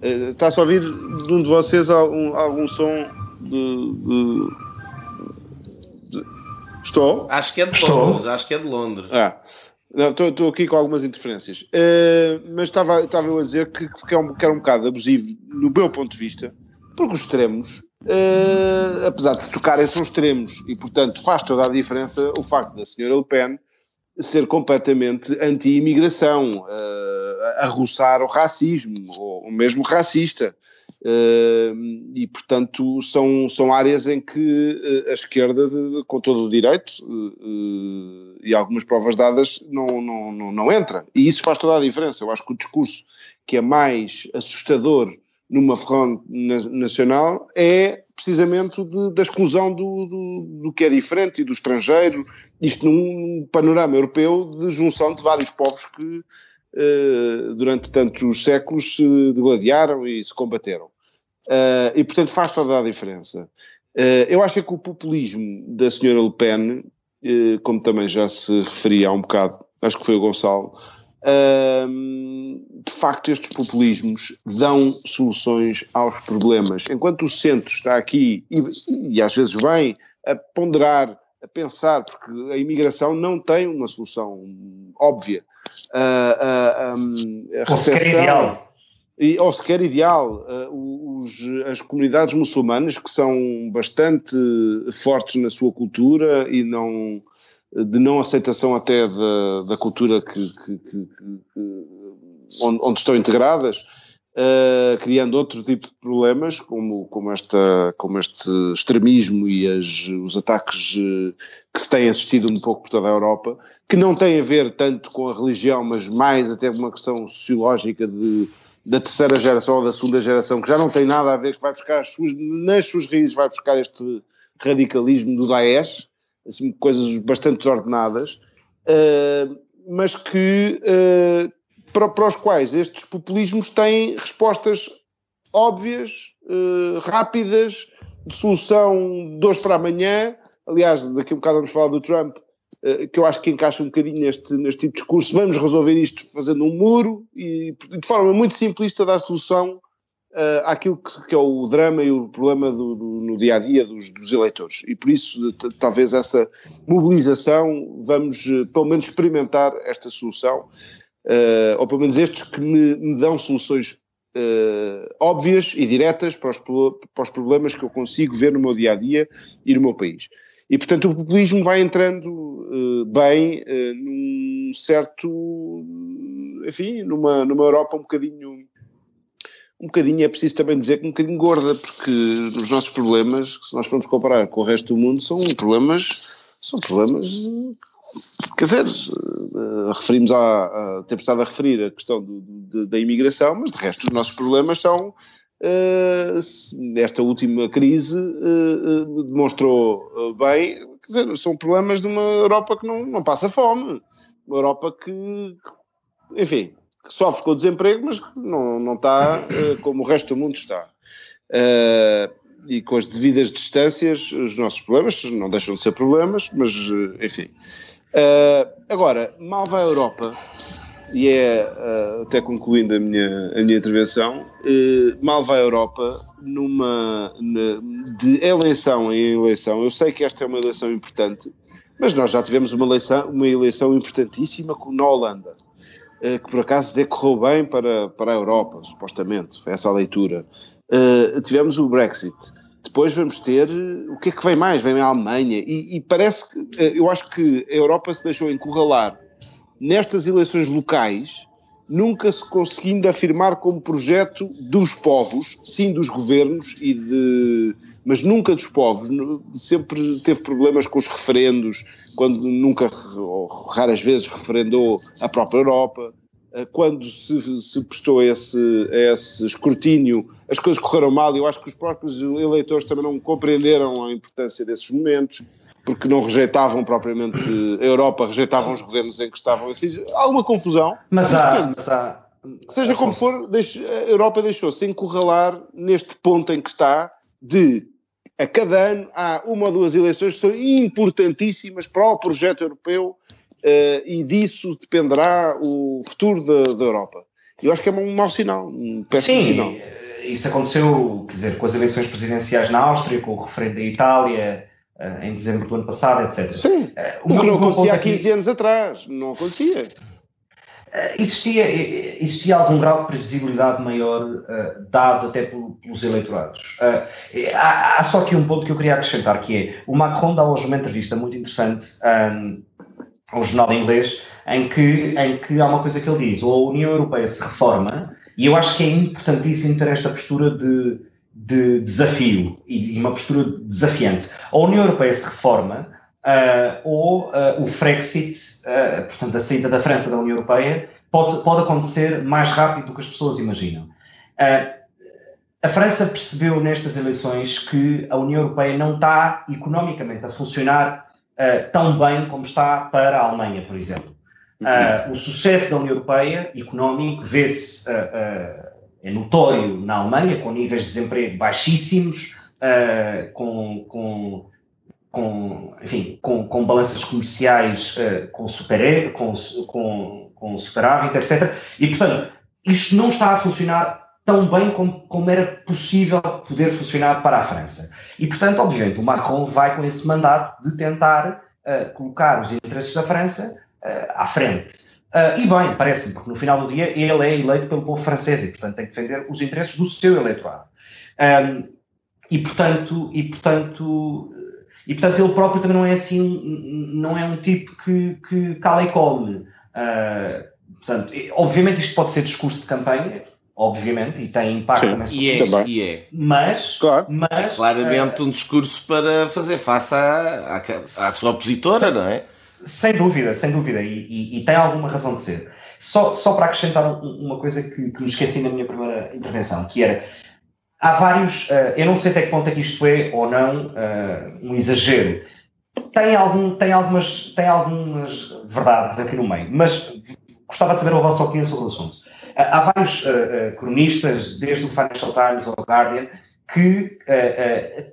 Está-se a ouvir de um de vocês algum, algum som de, de Estou? Acho que é de Estou. Londres, acho que é de Londres. Ah. estou aqui com algumas interferências. Uh, mas estava, estava eu a dizer que, que, é um, que era um bocado abusivo, no meu ponto de vista, porque os extremos, uh, apesar de se tocarem, são extremos e, portanto, faz toda a diferença o facto da senhora Le Pen ser completamente anti-imigração, uh, a roçar o racismo, ou, ou mesmo racista. Uh, e, portanto, são, são áreas em que a esquerda, de, com todo o direito uh, e algumas provas dadas, não, não, não, não, entra. E isso faz toda a diferença. Eu acho que o discurso que é mais assustador numa fronte nacional é precisamente de, da exclusão do, do, do, que é diferente e do estrangeiro, isto num panorama europeu de junção de vários povos que eh, durante tantos séculos se degladiaram e se combateram. Uh, e, portanto, faz toda a diferença. Uh, eu acho que o populismo da senhora Le Pen, como também já se referia há um bocado, acho que foi o Gonçalo, de facto estes populismos dão soluções aos problemas. Enquanto o centro está aqui, e, e às vezes vem a ponderar, a pensar, porque a imigração não tem uma solução óbvia a, a, a recepção, ideal. E, ou sequer ideal, os, as comunidades muçulmanas que são bastante fortes na sua cultura e não de não aceitação até da, da cultura que, que, que, que onde, onde, estão integradas, uh, criando outro tipo de problemas, como, como, esta, como este extremismo e as, os ataques uh, que se têm assistido um pouco por toda a Europa, que não têm a ver tanto com a religião, mas mais até com uma questão sociológica de, da terceira geração ou da segunda geração, que já não tem nada a ver, que vai buscar as suas, nas suas raízes, vai buscar este radicalismo do Daesh, assim, coisas bastante desordenadas, uh, mas que uh, para, para os quais estes populismos têm respostas óbvias, uh, rápidas, de solução de hoje para amanhã. Aliás, daqui a um bocado vamos falar do Trump, que eu acho que encaixa um bocadinho neste, neste tipo de discurso. Vamos resolver isto fazendo um muro e de forma muito simplista dar solução uh, àquilo que, que, é o drama e o problema do, do, no dia a dia dos, dos eleitores. E por isso, talvez essa mobilização, vamos pelo menos experimentar esta solução uh, ou pelo menos estes que me, me dão soluções uh, óbvias e diretas para os, para os problemas que eu consigo ver no meu dia a dia e no meu país. E portanto o populismo vai entrando uh, bem uh, num certo, enfim, numa, numa Europa um bocadinho, um bocadinho, é preciso também dizer que um bocadinho gorda, porque os nossos problemas, se nós formos comparar com o resto do mundo, são problemas, são problemas Quer dizer, uh, referimos a, a, temos estado a referir a questão do, do, da imigração, mas de resto os nossos problemas são esta última crise demonstrou bem, quer dizer, são problemas de uma Europa que não, não passa fome, uma Europa que, enfim, sofre com o desemprego, mas não, não está como o resto do mundo está. e com as devidas distâncias, os nossos problemas não deixam de ser problemas, mas enfim. agora, mal vai a Europa, e é, até concluindo a minha, a minha intervenção, mal vai a Europa numa, de eleição em eleição. Eu sei que esta é uma eleição importante, mas nós já tivemos uma eleição, uma eleição importantíssima na Holanda, que por acaso decorreu bem para, para a Europa, supostamente, foi essa a leitura. tivemos o Brexit. Depois vamos ter o que é que vem mais? Vem a Alemanha, e, e parece que eu acho que a Europa se deixou encurralar nestas eleições locais, nunca se conseguindo afirmar como projeto dos povos, sim dos governos e de mas nunca dos povos, sempre teve problemas com os referendos, quando nunca, ou raras vezes, referendou a própria Europa, eh, quando se, se prestou a esse, esse escrutínio, as coisas correram mal, e eu acho que os próprios eleitores também não compreenderam a importância desses momentos, porque não rejeitavam propriamente a Europa, rejeitavam os governos em que estavam assim. Há alguma confusão. Mas há, mas há. Seja como for, a Europa deixou-se encurralar neste ponto em que está de a cada ano há uma ou duas eleições que são importantíssimas para o projeto europeu uh, e disso dependerá o futuro da, da Europa. Eu acho que é um mau sinal, um péssimo Sim, sinal. Isso aconteceu, quer dizer, com as eleições presidenciais na Áustria, com o referendo da Itália, uh, em dezembro do ano passado, etc. Sim, uh, o, o que não acontecia há 15 aqui, anos atrás, não acontecia. Uh, existia, existia algum grau de previsibilidade maior, uh, dado até pelos eleitorados. Uh, há, há, só aqui um ponto que eu queria acrescentar, que é, o Macron dá hoje uma entrevista muito interessante um, ao jornal inglês, em que, em que há uma coisa que ele diz, ou a União Europeia se reforma, e eu acho que é importantíssimo ter esta postura de de desafio e de uma postura desafiante. A União Europeia se reforma uh, ou uh, o Frexit, uh, portanto, a saída da França da União Europeia, pode, pode acontecer mais rápido do que as pessoas imaginam. a França percebeu nestas eleições que a União Europeia não está economicamente a funcionar tão bem como está para a Alemanha, por exemplo. Uhum. o sucesso da União Europeia económico vê-se é notório na Alemanha, com níveis de desemprego baixíssimos, uh, com, com, com, enfim, com, com balanças comerciais uh, com, super, com, com, com superávit, etc. E, portanto, isto não está a funcionar tão bem como, como era possível poder funcionar para a França. E, portanto, obviamente, o Macron vai com esse mandato de tentar uh, colocar os interesses da França à frente. Uh, e bem, parece-me, porque no final do dia ele é eleito pelo povo francês e, portanto, tem que defender os interesses do seu eleitorado. Um, e, portanto, e, portanto, e, portanto, ele próprio também não é assim, não é um tipo que, que cala e come. Uh, portanto, obviamente isto pode ser discurso de campanha, obviamente, e tem impacto Sim, mas, e, é, também. e é. Mas, claro. mas é claramente uh, um discurso para fazer face à, à, à sua opositora, não é? Sem dúvida, sem dúvida, e, e, e, tem alguma razão de ser. Só, só para acrescentar uma coisa que, que me esqueci na minha primeira intervenção, que era, há vários, uh, eu não sei até que ponto é que isto é ou não uh, um exagero, tem, algum, tem, algumas, tem algumas verdades aqui no meio, mas gostava de saber a vossa opinião sobre o assunto. Uh, há vários cronistas, desde o Financial Times ao Guardian, que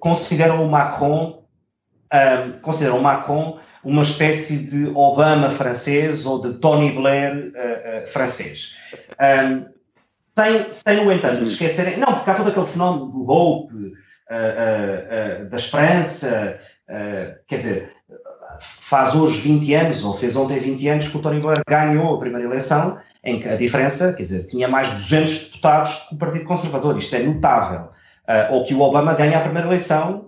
consideram o Macron, consideram o Macron uma espécie de Obama francês ou de Tony Blair francês. Um, sem, sem, no entanto, se esquecerem. Não, porque há todo aquele fenómeno do Hope, uh, da esperança, quer dizer, faz hoje 20 anos, ou fez ontem 20 anos, que o Tony Blair ganhou a primeira eleição, em que a diferença, quer dizer, tinha mais de 200 deputados que o Partido Conservador, isto é notável. ou que o Obama ganha a primeira eleição eh,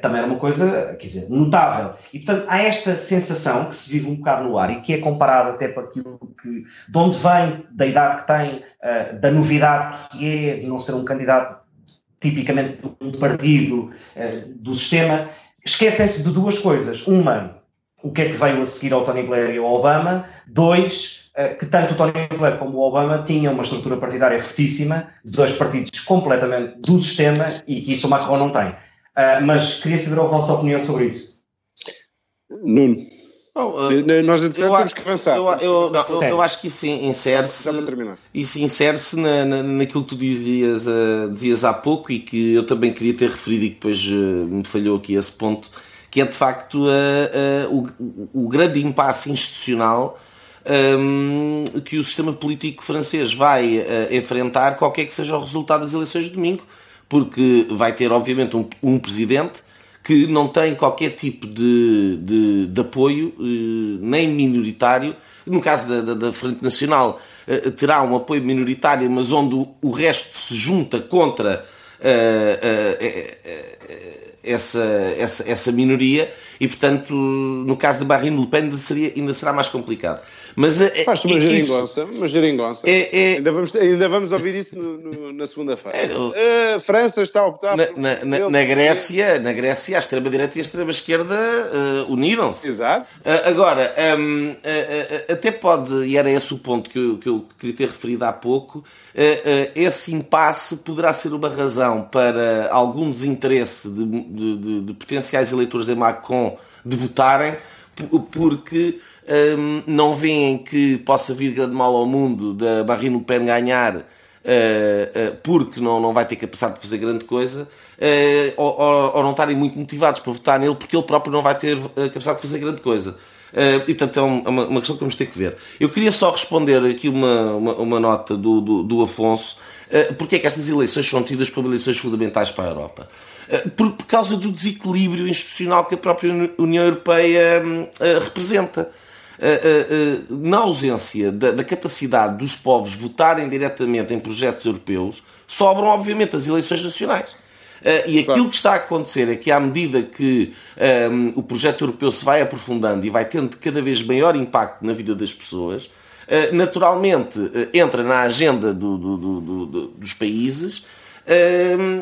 também era uma coisa, quer dizer, notável. E, portanto, há esta sensação que se vive um bocado no ar e que é comparada até para aquilo que, de onde vem, da idade que tem, uh, da novidade que é de não ser um candidato tipicamente de um partido, uh, do sistema, esquecem-se de duas coisas. Uma, o que é que veio a seguir ao Tony Blair e ao Obama. Dois, que tanto o Tony Blair como o Obama tinham uma estrutura partidária fortíssima, de dois partidos completamente do sistema, e que isso o Macron não tem. Uh, mas queria saber a vossa opinião sobre isso. Nuno. Oh, uh, Nós eu, temos que avançar. Eu, eu, eu, eu acho que isso insere-se isso insere-se na, na, naquilo que tu dizias, uh, dizias há pouco e que eu também queria ter referido e que depois uh, me falhou aqui esse ponto, que é de facto o, o, grande impasse institucional um, que o sistema político francês vai enfrentar, qualquer que seja o resultado das eleições de domingo, porque vai ter, obviamente, um, um presidente que não tem qualquer tipo de, de, de apoio, eh, nem minoritário. No caso da, da, da, Frente Nacional, eh, terá um apoio minoritário, mas onde o, resto se junta contra uh, essa, essa, essa minoria, e portanto, no caso de Marine Le Pen, ainda, seria, ainda será mais complicado. Mas, é, Faz-te uma geringonça, uma geringonça. É, é, ainda, vamos, ainda vamos ouvir isso no, no, na segunda-feira. É, a França está a optar na, por... Na, na, na, Grécia, na Grécia, a extrema-direita e a extrema-esquerda uh, uniram-se. Exato. Uh, agora, um, uh, até pode, e era esse o ponto que eu, que eu queria ter referido há pouco, esse impasse poderá ser uma razão para algum desinteresse de, de, de, de potenciais eleitores em Macron de votarem, porque um, não veem que possa vir grande mal ao mundo da Marine Le Pen ganhar uh, uh, porque não, não vai ter capacidade de fazer grande coisa, uh, ou, ou, ou, não estarem muito motivados para votar nele porque ele próprio não vai ter capacidade de fazer grande coisa. e portanto é uma, uma, questão que vamos ter que ver. Eu queria só responder aqui uma, uma, uma nota do, do, do Afonso, porque é que estas eleições são tidas como eleições fundamentais para a Europa. Por, por, causa do desequilíbrio institucional que a própria União Europeia representa. Eh, eh, eh, na ausência da, da, capacidade dos povos votarem diretamente em projetos europeus, sobram, obviamente, as eleições nacionais. e aquilo que está a acontecer é que, à medida que um, o projeto europeu se vai aprofundando e vai tendo cada vez maior impacto na vida das pessoas, naturalmente entra na agenda do, do, do, dos países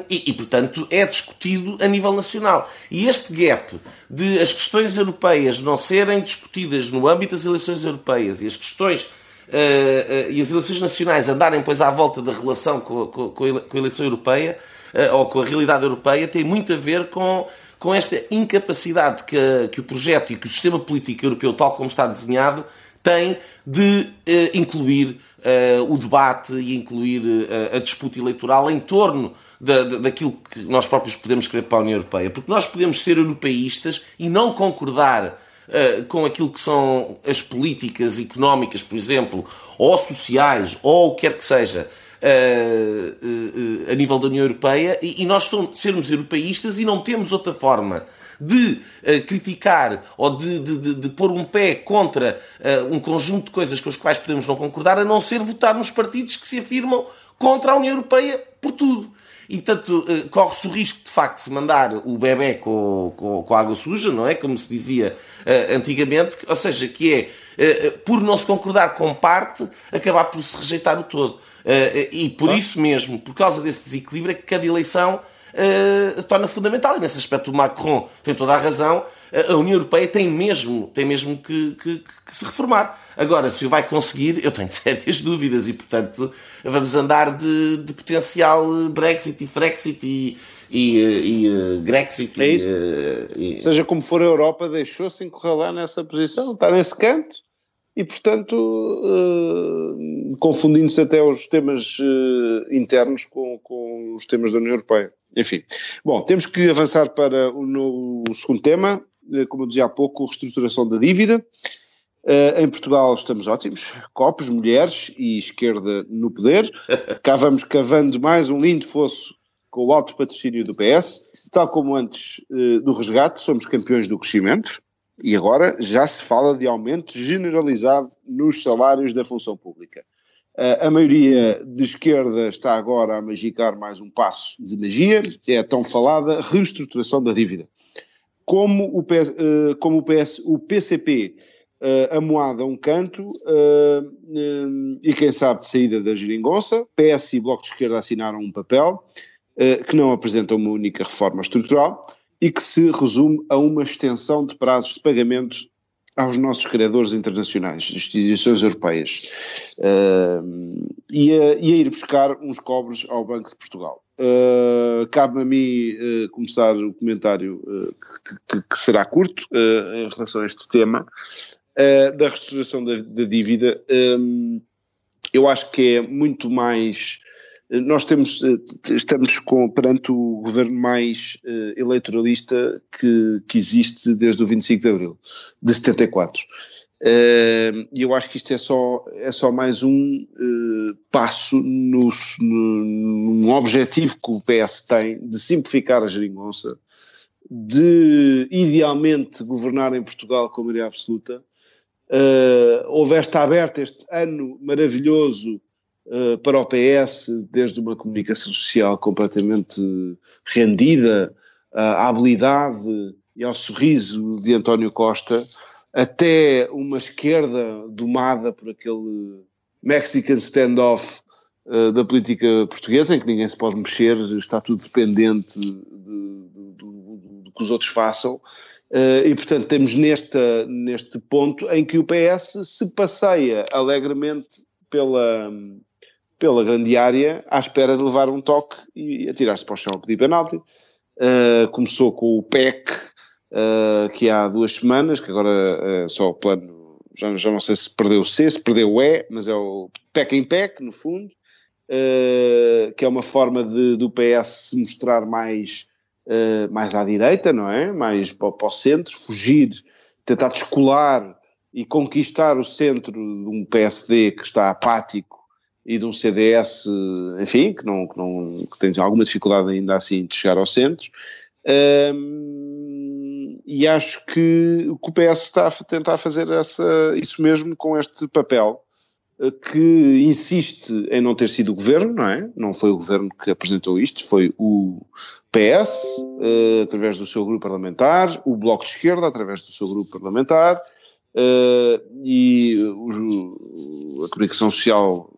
e, e, portanto, é discutido a nível nacional. E este gap de as questões europeias não serem discutidas no âmbito das eleições europeias e as questões uh, uh, e as eleições nacionais andarem depois à volta da relação com, com, com a eleição europeia uh, ou com a realidade europeia tem muito a ver com, com esta incapacidade que, que o projeto e que o sistema político europeu, tal como está desenhado, tem de incluir uh, o debate e incluir uh, a disputa eleitoral em torno da, da, daquilo que nós próprios podemos querer para a União Europeia. Porque nós podemos ser europeístas e não concordar uh, com aquilo que são as políticas económicas, por exemplo, ou sociais, ou o que quer que seja, a nível da União Europeia, e, e nós somos, sermos europeístas e não temos outra forma de uh, criticar ou de, de, de, de, pôr um pé contra uh, um conjunto de coisas com as quais podemos não concordar, a não ser votar nos partidos que se afirmam contra a União Europeia por tudo. E, portanto, uh, corre-se o risco, de facto, de se mandar o bebê com, com, com água suja, não é? Como se dizia antigamente, ou seja, que é, por não se concordar com parte, acabar por se rejeitar o todo. e por isso mesmo, por causa desse desequilíbrio, é que cada eleição uh, torna fundamental. E nesse aspecto o Macron tem toda a razão. A União Europeia tem mesmo, tem mesmo que, que, que, se reformar. Agora, se o vai conseguir, eu tenho sérias dúvidas e, portanto, vamos andar de, de potencial Brexit e Frexit e, e, e uh, Grexit. É. E, uh, Seja como for, a Europa deixou-se encurralar nessa posição, está nesse canto e, portanto, uh, confundindo-se até os temas uh, internos com, com, os temas da União Europeia. Enfim, bom, temos que avançar para o, no, o segundo tema, uh, como eu dizia há pouco, reestruturação da dívida. em Portugal estamos ótimos, copos, mulheres e esquerda no poder. Cá vamos cavando mais um lindo fosso com o alto patrocínio do PS. Tal como antes do resgate, somos campeões do crescimento e agora já se fala de aumento generalizado nos salários da função pública. A maioria de esquerda está agora a magicar mais um passo de magia, que é a tão falada reestruturação da dívida. Como o, PS, eh, como o, PS, o PCP uh, amoada um canto uh, e quem sabe de saída da geringonça, PS e Bloco de Esquerda assinaram um papel que não apresenta uma única reforma estrutural, e que se resume a uma extensão de prazos de pagamento aos nossos credores internacionais, instituições europeias, uh, e, a, e, a, ir buscar uns cobres ao Banco de Portugal. Uh, Cabe-me a mim uh, começar o comentário que, que, será curto em relação a este tema, da reestruturação da, da dívida. Um, eu acho que é muito mais nós temos, eh, estamos com, perante o governo mais uh, eleitoralista que, que existe desde o 25 de Abril, de 74. Uh, e eu acho que isto é só, é só mais um uh, passo no, no, num objetivo que o PS tem de simplificar a geringonça, de idealmente governar em Portugal com maioria absoluta. Uh, houve esta aberta, este ano maravilhoso uh, para o PS, desde uma comunicação social completamente rendida à habilidade e ao sorriso de António Costa, até uma esquerda domada por aquele Mexican standoff uh, da política portuguesa, em que ninguém se pode mexer, está tudo dependente de, de, de, do que os outros façam. Uh, e, portanto, temos nesta, neste ponto em que o PS se passeia alegremente pela, pela grande área à espera de levar um toque e atirar-se para o chão a pedir penalti. Uh, começou com o PEC, uh, que há duas semanas, que agora é só o plano, já, já não sei se perdeu o C, se perdeu o E, mas é o PEC em PEC, no fundo, uh, que é uma forma de, do PS se mostrar mais, mais à direita, não é? Mais para, para o centro, fugir, tentar descolar e conquistar o centro de um PSD que está apático e de um CDS, enfim, que, não, que, não, que tem alguma dificuldade ainda assim de chegar ao centro. Um, e acho que o PS está a tentar fazer essa, isso mesmo com este papel, eh, que insiste em não ter sido o governo, não é? Não foi o governo que apresentou isto, foi o PS, uh, eh, através do seu grupo parlamentar, o Bloco de Esquerda, através do seu grupo parlamentar, uh, e o, a comunicação social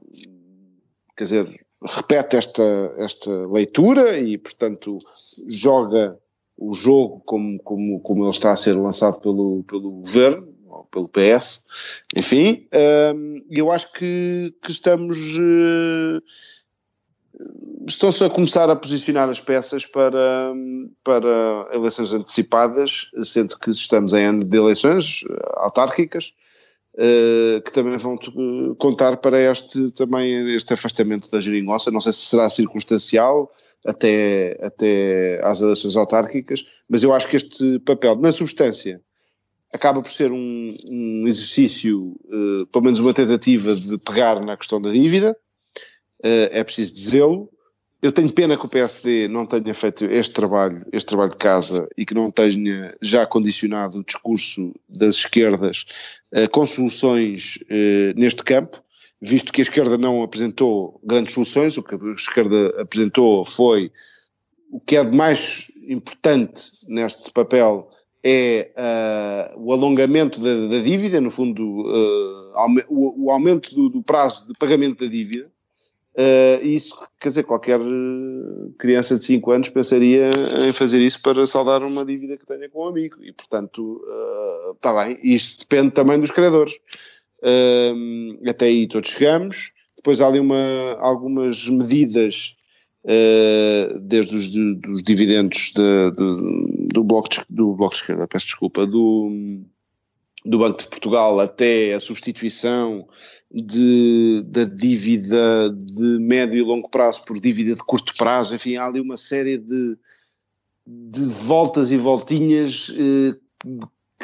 quer dizer, repete esta, esta leitura e, portanto, joga o jogo como, como, como ele está a ser lançado pelo, pelo governo, ou pelo PS, enfim, eu acho que, que estamos. Uh, Estão-se a começar a posicionar as peças para, para eleições antecipadas, sendo que estamos em ano de eleições autárquicas, que também vão contar para este também este afastamento da geringonça, não sei se será circunstancial até, até às eleições autárquicas, mas eu acho que este papel, na substância, acaba por ser um, um exercício, uh, pelo menos uma tentativa de pegar na questão da dívida, uh, é preciso dizê-lo, eu tenho pena que o PSD não tenha feito este trabalho, este trabalho de casa e que não tenha já condicionado o discurso das esquerdas uh, com soluções uh, neste campo, visto que a esquerda não apresentou grandes soluções, o que a esquerda apresentou foi o que é de mais importante neste papel é uh, o alongamento da, da, dívida, no fundo, o, o, aumento do, do prazo de pagamento da dívida, Uh, isso, quer dizer, qualquer criança de 5 anos pensaria em fazer isso para saldar uma dívida que tenha com um amigo e, portanto, está uh, bem. Isto depende também dos credores. Uh, até aí todos chegamos. Depois há ali uma, algumas medidas, desde os dos dividendos de, de, do, bloco de, do Bloco de Esquerda, peço desculpa, do, do Banco de Portugal até a substituição de, da dívida de médio e longo prazo por dívida de curto prazo, enfim, há ali uma série de, de voltas e voltinhas eh,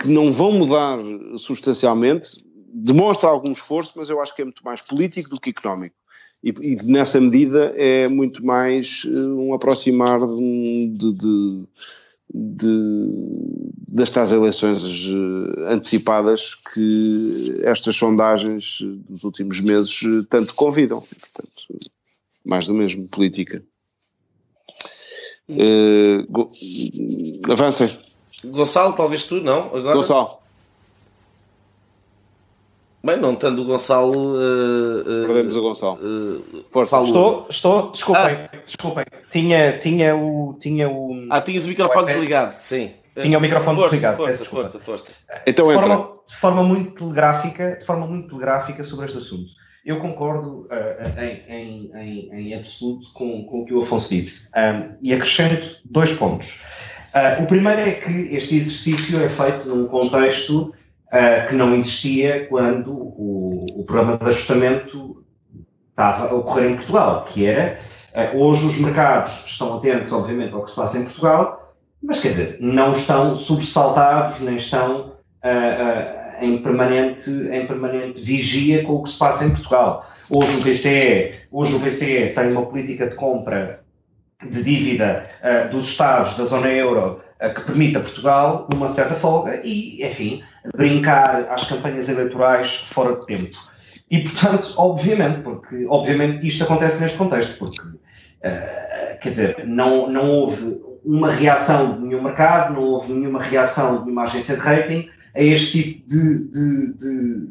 que não vão mudar substancialmente, demonstra algum esforço, mas eu acho que é muito mais político do que económico. E, e nessa medida é muito mais eh, um aproximar de, de, de de, destas eleições eh, antecipadas que estas sondagens dos últimos meses eh, tanto convidam. Portanto, mais do mesmo, política. Uh, go, avancem. Gonçalo, talvez tu, não? Agora... Gonçalo. Bem, não tendo o Gonçalo. Uh, uh, Perdemos o Gonçalo. Uh, Força. Estou, estou, desculpem, ah. desculpem. Tinha, tinha o. Tinha o ah, tinhas o microfone o desligado, sim. Tinha o microfone força, desligado. Força, força, força. Então de, entra. forma, de forma muito telegráfica, de forma muito telegráfica sobre este assunto. Eu concordo uh, em, em, em, em, absoluto com, com, o que o Afonso disse um, e acrescento dois pontos. Uh, o primeiro é que este exercício é feito num contexto uh, que não existia quando o, o, programa de ajustamento estava a ocorrer em Portugal, que era hoje os mercados estão atentos, obviamente, ao que se passa em Portugal, mas quer dizer, não estão sobressaltados, nem estão em permanente, em permanente vigia com o que se passa em Portugal. Hoje o BCE, hoje o BCE tem uma política de compra de dívida uh, dos Estados da zona euro uh, que permite a Portugal uma certa folga e, enfim, brincar às campanhas eleitorais fora de tempo. E, portanto, obviamente, porque obviamente isto acontece neste contexto, porque, uh, quer dizer, não, não houve uma reação de nenhum mercado, não houve nenhuma reação de nenhuma agência de rating, a este tipo de, de, de,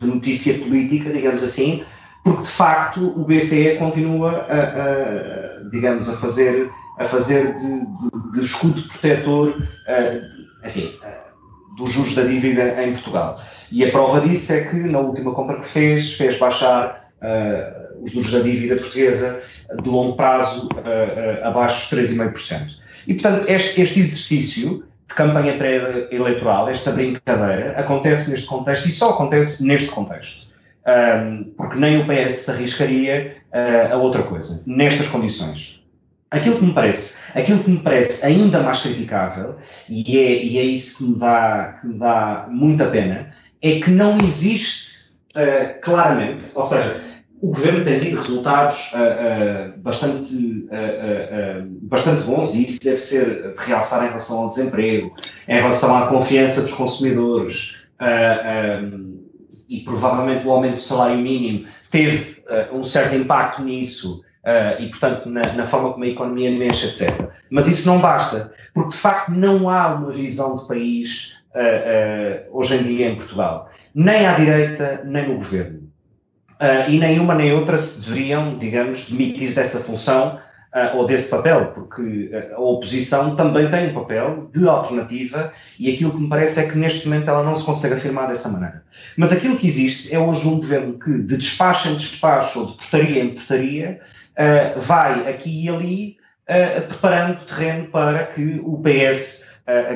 de notícia política, digamos assim, porque de facto o BCE continua a, a digamos, a fazer, a fazer de, escudo protetor, uh, enfim, uh, dos juros da dívida em Portugal. E a prova disso é que na última compra que fez, fez baixar uh, os juros da dívida portuguesa de longo prazo abaixo dos 3,5%. E, portanto, este, este exercício de campanha pré-eleitoral, esta brincadeira, acontece neste contexto e só acontece neste contexto. Um, porque nem o PS se arriscaria uh, a outra coisa, nestas condições. Aquilo que me parece, aquilo que me parece ainda mais criticável, e é, e é isso que me, dá, que me dá muita pena, é que não existe uh, claramente, ou seja, o governo tem tido resultados uh, uh, bastante, bastante bons e isso deve ser de realçar em relação ao desemprego, em relação à confiança dos consumidores um, e provavelmente o aumento do salário mínimo teve um certo impacto nisso e, portanto, na, na, forma como a economia mexe, etc. Mas isso não basta, porque de facto não há uma visão de país hoje em dia em Portugal, nem à direita, nem no governo. Uh, e nenhuma nem outra se deveriam, digamos, demitir dessa função uh, ou desse papel, porque a oposição também tem um papel de alternativa e aquilo que me parece é que neste momento ela não se consegue afirmar dessa maneira. Mas aquilo que existe é hoje um governo que, de despacho em despacho ou de portaria em portaria, uh, vai aqui e ali preparando terreno para que o PS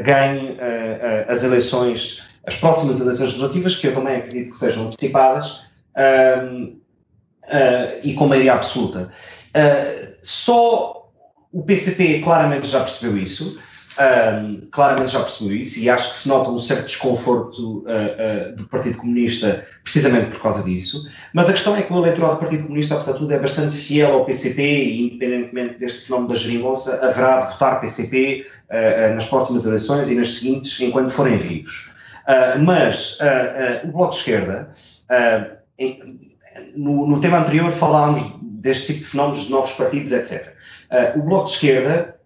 ganhe as eleições, as próximas eleições legislativas, que eu também acredito que sejam antecipadas, uh, e com maioria absoluta. Uh, só o PCP claramente já percebeu isso, claramente já percebeu isso, e acho que se nota um certo desconforto uh, do Partido Comunista precisamente por causa disso. Mas a questão é que o eleitorado do Partido Comunista, apesar de tudo, é bastante fiel ao PCP e, independentemente deste fenómeno da geringonça, haverá de votar PCP nas próximas eleições e nas seguintes, enquanto forem vivos. mas o Bloco de Esquerda no, no, tema anterior falámos deste tipo de fenómenos de novos partidos, etc. Uh, o Bloco de Esquerda,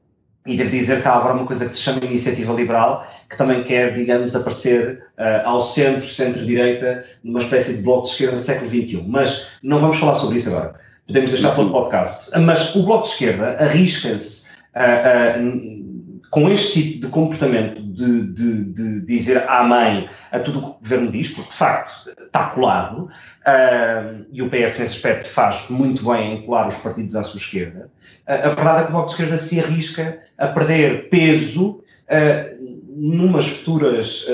e devo dizer que há agora uma coisa que se chama Iniciativa Liberal, que também quer, digamos, aparecer uh, ao centro, centro-direita, numa espécie de Bloco de Esquerda do século XXI. Mas não vamos falar sobre isso agora. Podemos deixar para o podcast. Mas o Bloco de Esquerda arrisca-se uh, com este tipo de comportamento de, de, de, dizer mãe a tudo o que o governo diz, porque de facto está colado, uh, e o PS nesse aspecto faz muito bem em colar os partidos à sua esquerda, uh, a verdade é que o Bloco de Esquerda se arrisca a perder peso uh, numas futuras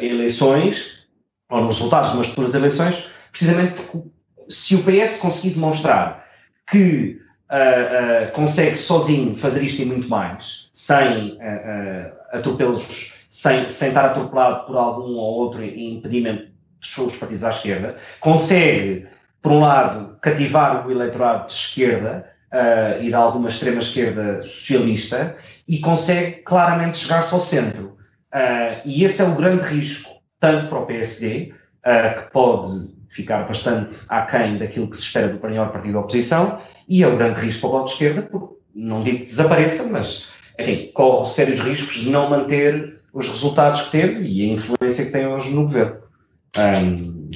eleições, ou nos resultados de umas futuras eleições, precisamente porque se o PS conseguir demonstrar que uh, uh, consegue sozinho fazer isto e muito mais, sem uh, atropelos, sem, sem estar atropelado por algum ou outro impedimento dos seus partidos à esquerda, consegue, por um lado, cativar o eleitorado de esquerda uh, e de alguma extrema-esquerda socialista e consegue claramente chegar-se ao centro. Uh, e esse é o grande risco, tanto para o PSD, uh, que pode ficar bastante aquém daquilo que se espera do maior partido da oposição, e é o grande risco para o Bloco de Esquerda, porque não digo que desapareça, mas, enfim, corre sérios riscos de não manter os resultados que teve e a influência que tem hoje no governo. Um,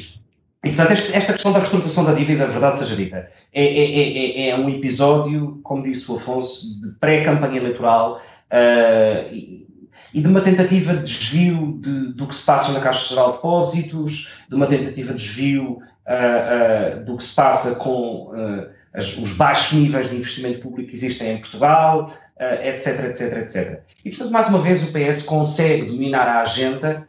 e, portanto, este, esta questão da reestruturação da dívida, a verdade seja dita, é, é, é, é, um episódio, como disse o Afonso, de pré-campanha eleitoral uh, e, e de uma tentativa de desvio de, do que se passa na Caixa Geral de Depósitos, de uma tentativa de desvio uh, uh, do que se passa com uh, as, os baixos níveis de investimento público que existem em Portugal, etc, etc, etc. E, portanto, mais uma vez, o PS consegue dominar a agenda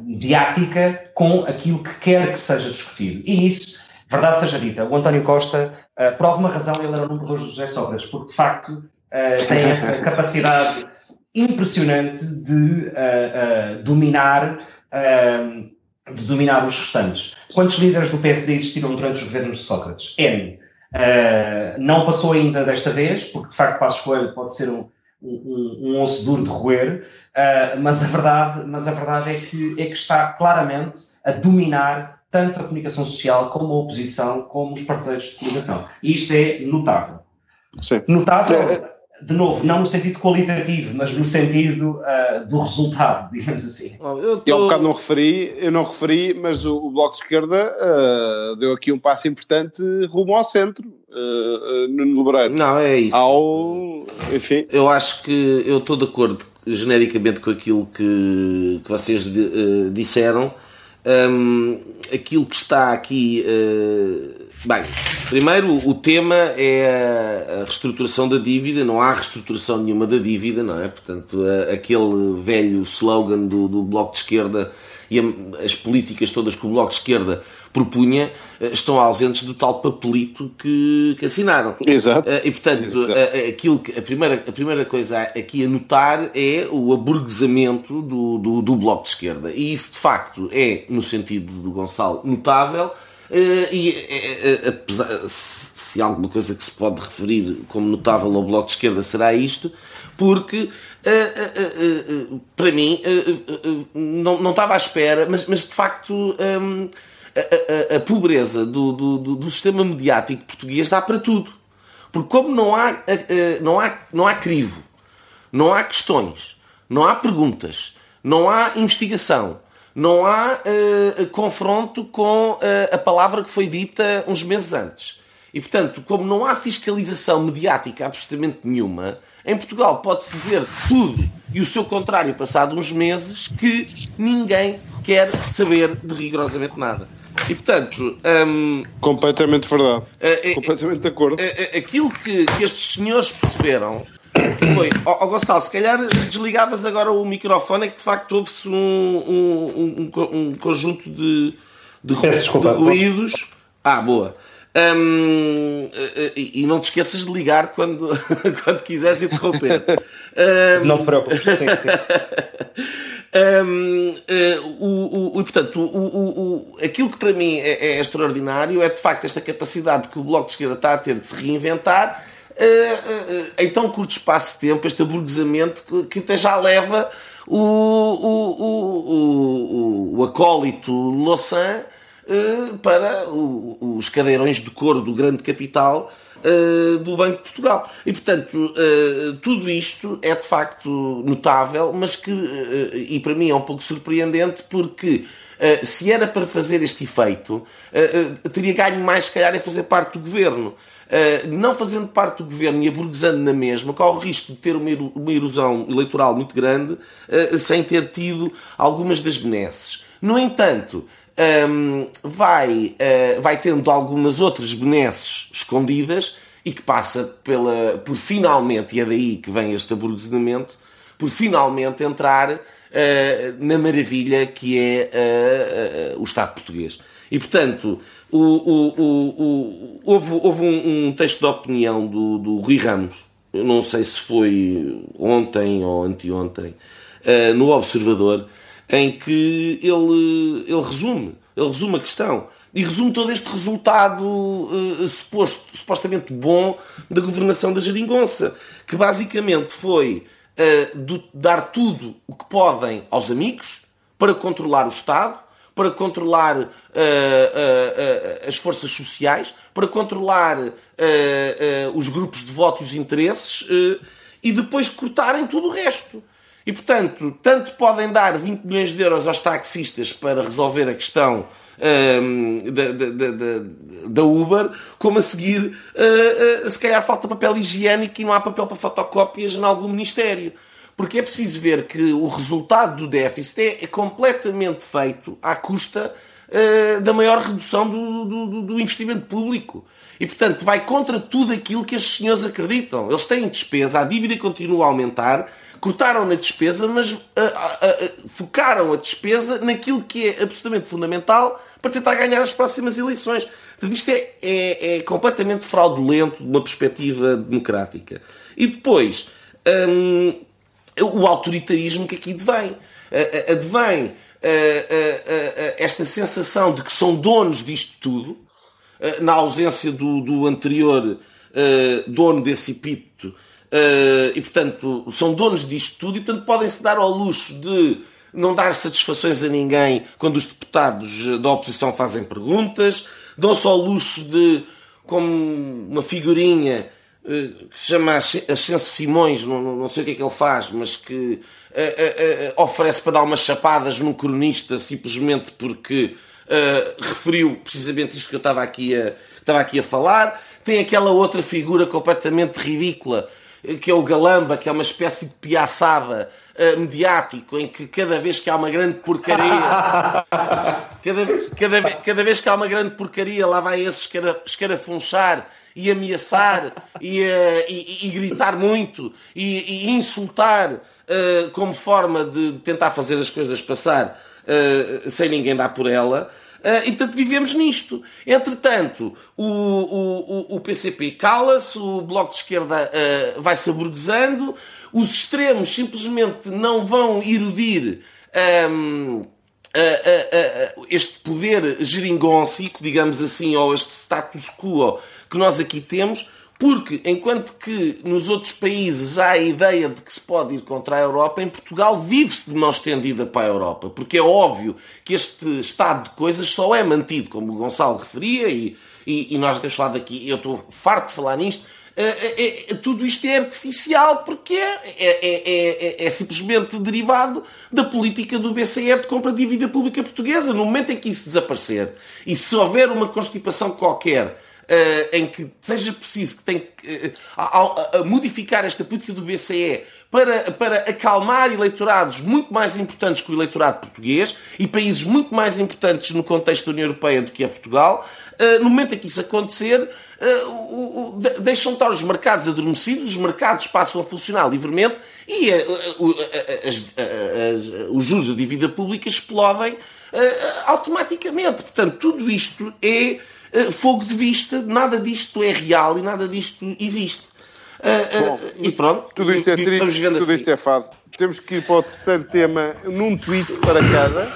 mediática com aquilo que quer que seja discutido. E nisso, verdade seja dita, o António Costa, por alguma razão, ele era um dos José Sócrates, porque, de facto, tem essa capacidade impressionante de uh, uh, dominar uh, de dominar os restantes. Quantos líderes do PSD existiram durante os governos de Sócrates? N. não passou ainda desta vez, porque de facto Passos Coelho pode ser um, um, um osso duro de roer, mas, a verdade, mas a verdade é que, é que está claramente a dominar tanto a comunicação social como a oposição, como os parceiros de comunicação. E isto é notável. Sim. Notável é, de novo, não no sentido qualitativo, mas no sentido uh, do resultado, digamos assim. Eu, tô... eu um bocado não referi, eu não referi, mas o, o Bloco de Esquerda uh, deu aqui um passo importante rumo ao centro, uh, no Lebreiro. Não, é isso. Ao, enfim. Eu acho que eu estou de acordo genericamente com aquilo que, que vocês uh, disseram. Um, aquilo que está aqui Bem, primeiro o tema é a reestruturação da dívida, não há reestruturação nenhuma da dívida, não é? Portanto, aquele velho slogan do, do Bloco de Esquerda e as políticas todas que o Bloco de Esquerda propunha eh, estão ausentes do tal papelito que, que assinaram. Exato. Eh, e portanto, Exato. Aquilo que, a, primeira, a primeira coisa aqui a notar é o aburguesamento do, do, do Bloco de Esquerda. E isso de facto é, no sentido do Gonçalo, notável e eh, eh, apesar, se alguma coisa que se pode referir como notável ao Bloco de Esquerda será isto, porque para mim não, não estava à espera, mas, mas de facto ehm, a, a, a pobreza do, do, do, sistema mediático português dá para tudo. Porque como não há, não há, não há crivo, não há questões, não há perguntas, não há investigação, não há uh, confronto com uh, a palavra que foi dita uns meses antes. E, portanto, como não há fiscalização mediática absolutamente nenhuma, em Portugal pode-se dizer tudo e o seu contrário passado uns meses que ninguém quer saber de rigorosamente nada. E, portanto... Um, Completamente verdade. Uh, Completamente de acordo. aquilo que, que estes senhores perceberam foi, ó oh, Gonçalo, se calhar desligavas agora o microfone, é que de facto houve-se um, um, um, um, conjunto de, de, desculpa, de ruídos. Ah, boa. Um, e, e, não te esqueças de ligar quando, quando quiseres interromper. Um, não te preocupes. Um, uh, eh, o, o, portanto, o, o, aquilo que para mim é, é, extraordinário é de facto esta capacidade que o Bloco de Esquerda está a ter de se reinventar em tão curto espaço de tempo, este aburguesamento que até já leva o, o, o, o, acólito Louçã para os cadeirões de couro do grande capital do Banco de Portugal. E, portanto, tudo isto é de facto notável, mas que, e para mim é um pouco surpreendente, porque se era para fazer este efeito, teria ganho mais, se calhar, em fazer parte do governo. Eh, não fazendo parte do governo e aburguesando na mesma, corre o risco de ter uma, erosão eleitoral muito grande uh, sem ter tido algumas das benesses. No entanto, ehm, vai, uh, vai tendo algumas outras benesses escondidas e que passa pela, por finalmente, e é daí que vem este aburguesamento, por finalmente entrar na maravilha que é o Estado português. E, portanto, o, o, o, houve, houve um, um, texto de opinião do, do Rui Ramos, eu não sei se foi ontem ou anteontem, uh, no Observador, em que ele, ele resume, ele resume a questão e resume todo este resultado uh, suposto, supostamente bom da governação da Jeringonça, que basicamente foi uh, do, dar tudo o que podem aos amigos para controlar o Estado, para controlar uh, uh, uh, as forças sociais, para controlar os grupos de voto e os interesses e depois cortarem tudo o resto. E, portanto, tanto podem dar 20 milhões de euros aos taxistas para resolver a questão da, da, da, da, Uber, como a seguir, se calhar falta papel higiênico e não há papel para fotocópias em algum ministério. Porque é preciso ver que o resultado do déficit é, é completamente feito à custa uh, da maior redução do, do, do, investimento público. E, portanto, vai contra tudo aquilo que estes senhores acreditam. Eles têm despesa, a dívida continua a aumentar, cortaram na despesa, mas uh, uh, focaram a despesa naquilo que é absolutamente fundamental para tentar ganhar as próximas eleições. Portanto, isto é, é, é completamente fraudulento de uma perspectiva democrática. E depois, um, o autoritarismo que aqui advém. Advém esta sensação de que são donos disto tudo, na ausência do, do anterior dono desse epíteto, e portanto são donos disto tudo e portanto podem-se dar ao luxo de não dar satisfações a ninguém quando os deputados da oposição fazem perguntas, dão-se ao luxo de, como uma figurinha que se chama Ascenso Simões, não, não sei o que é que ele faz, mas que uh, uh, uh, oferece para dar umas chapadas num cronista simplesmente porque referiu precisamente isto que eu estava aqui, a, estava aqui a falar. Tem aquela outra figura completamente ridícula, que é o Galamba, que é uma espécie de piaçada uh, mediático em que cada vez que há uma grande porcaria, cada, cada, cada vez que há uma grande porcaria, lá vai esse escara, escarafunchar e ameaçar e, uh, e, e, gritar muito e, e insultar uh, como forma de tentar fazer as coisas passar sem ninguém dar por ela. Uh, e portanto vivemos nisto. Entretanto, o, o, o PCP cala-se, o Bloco de Esquerda uh, vai-se aburguesando, os extremos simplesmente não vão erudir um, este poder geringonçico, digamos assim, ou este status quo que nós aqui temos, porque enquanto que nos outros países há a ideia de que se pode ir contra a Europa, em Portugal vive-se de mão estendida para a Europa, porque é óbvio que este estado de coisas só é mantido, como o Gonçalo referia, e, e, e nós temos falado aqui, eu estou farto de falar nisto, é, é, é, tudo isto é artificial porque é, é, é, simplesmente derivado da política do BCE de compra de dívida pública portuguesa. No momento em que isso desaparecer e se houver uma constipação qualquer em que seja preciso que tem que uh, modificar esta política do BCE para, para acalmar eleitorados muito mais importantes que o eleitorado português e países muito mais importantes no contexto da União Europeia do que é Portugal, uh, no momento em que isso acontecer, deixam estar os mercados adormecidos, os mercados passam a funcionar livremente e os juros da dívida pública explodem automaticamente. Portanto, tudo isto é fogo de vista, nada disto é real e nada disto existe. Bom, e pronto. Tudo isto é triste, tudo assim. isto é fácil. Temos que ir para o terceiro tema num tweet para cada.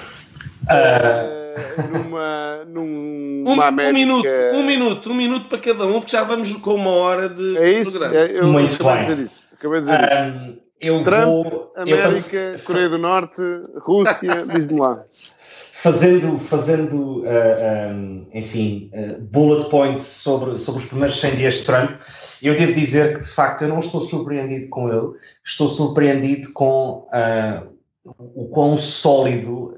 Uh, numa, numa um, América... um minuto, um minuto, um minuto para cada um, porque já vamos com uma hora de é isso, programa. É, eu Muito acabei bem. de dizer isso. Acabei de dizer um, isso. Eu Trump, vou, América, eu... Coreia do Norte, Rússia, diz-me lá. Fazendo, fazendo uh, um, enfim, uh, bullet points sobre, sobre os primeiros 100 dias de Trump, eu devo dizer que, de facto, eu não estou surpreendido com ele, estou surpreendido com uh, o quão sólido,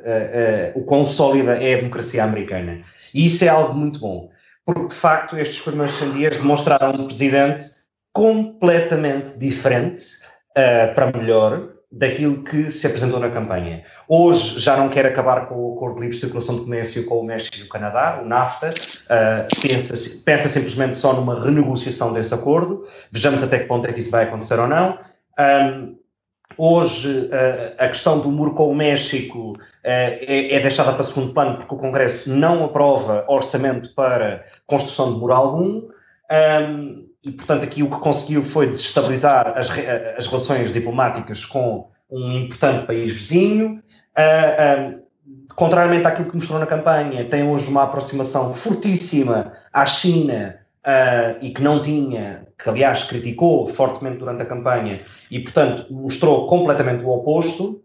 o quão sólida é a democracia americana. E isso é algo muito bom, porque de facto estes primeiros 100 dias demonstraram um presidente completamente diferente para melhor daquilo que se apresentou na campanha. Hoje já não quer acabar com o acordo de livre circulação de comércio com o México e o Canadá, o NAFTA, pensa, pensa simplesmente só numa renegociação desse acordo, vejamos até que ponto é que isso vai acontecer ou não. Um, Hoje, eh, a questão do muro com o México eh, é, é deixada para segundo plano porque o Congresso não aprova orçamento para construção de muro algum. e, portanto, aqui o que conseguiu foi desestabilizar as, as relações diplomáticas com um importante país vizinho. Uh, contrariamente àquilo que mostrou na campanha, tem hoje uma aproximação fortíssima à China uh, e que não tinha, que aliás criticou fortemente durante a campanha e, portanto, mostrou completamente o oposto.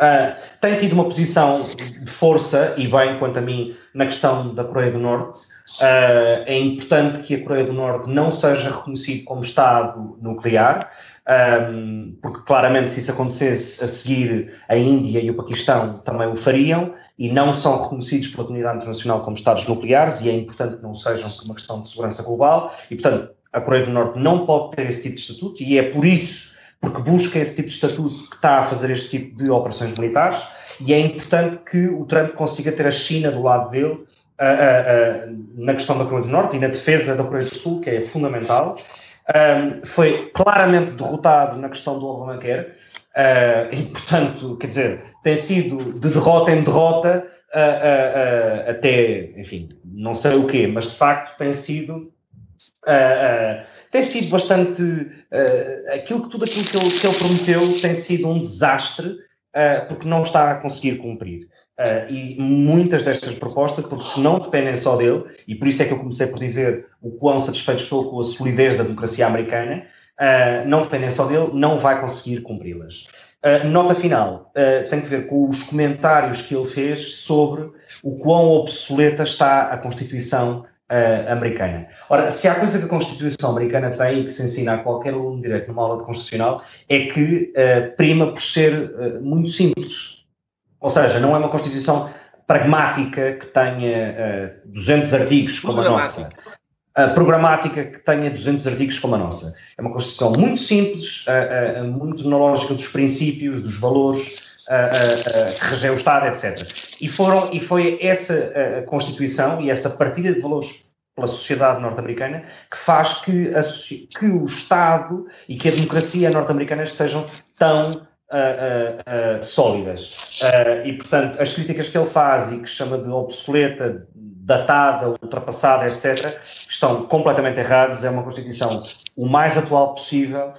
Uh, tem tido uma posição de força, e bem quanto a mim, na questão da Coreia do Norte. É importante que a Coreia do Norte não seja reconhecido como Estado nuclear, um, porque claramente se isso acontecesse a seguir, a Índia e o Paquistão também o fariam, e não são reconhecidos pela comunidade internacional como Estados nucleares, e é importante que não sejam por uma questão de segurança global, e portanto a Coreia do Norte não pode ter esse tipo de estatuto, e é por isso porque busca esse tipo de estatuto que está a fazer este tipo de operações militares e é importante que o Trump consiga ter a China do lado dele uh, uh, na questão da Coreia do Norte e na defesa da Coreia do Sul, que é fundamental. Um, foi claramente derrotado na questão do Obamacare uh, e, portanto, quer dizer, tem sido de derrota em derrota até, enfim, não sei o quê, mas de facto tem sido tem sido bastante aquilo que tudo aquilo que ele, que ele prometeu tem sido um desastre uh, porque não está a conseguir cumprir. Uh, e muitas destas propostas, porque não dependem só dele, e por isso é que eu comecei por dizer o quão satisfeito estou com a solidez da democracia americana, uh, não dependem só dele, não vai conseguir cumpri-las. Uh, nota final, tem que ver com os comentários que ele fez sobre o quão obsoleta está a Constituição americana. Ora, se há coisa que a Constituição americana tem e que se ensina a qualquer aluno direito numa aula de constitucional, é que prima por ser muito simples. Ou seja, não é uma Constituição pragmática que tenha uh, 200 artigos como a nossa. Uh, programática que tenha 200 artigos como a nossa. É uma Constituição muito simples, muito na lógica dos princípios, dos valores, que regem o Estado, etc. E, foram, e foi essa Constituição e essa partilha de valores pela sociedade norte-americana que faz que, a, que, o Estado e que a democracia norte-americana sejam tão uh, uh, uh, sólidas. e, portanto, as críticas que ele faz e que chama de obsoleta, datada, ultrapassada, etc., estão completamente erradas. É uma Constituição o mais atual possível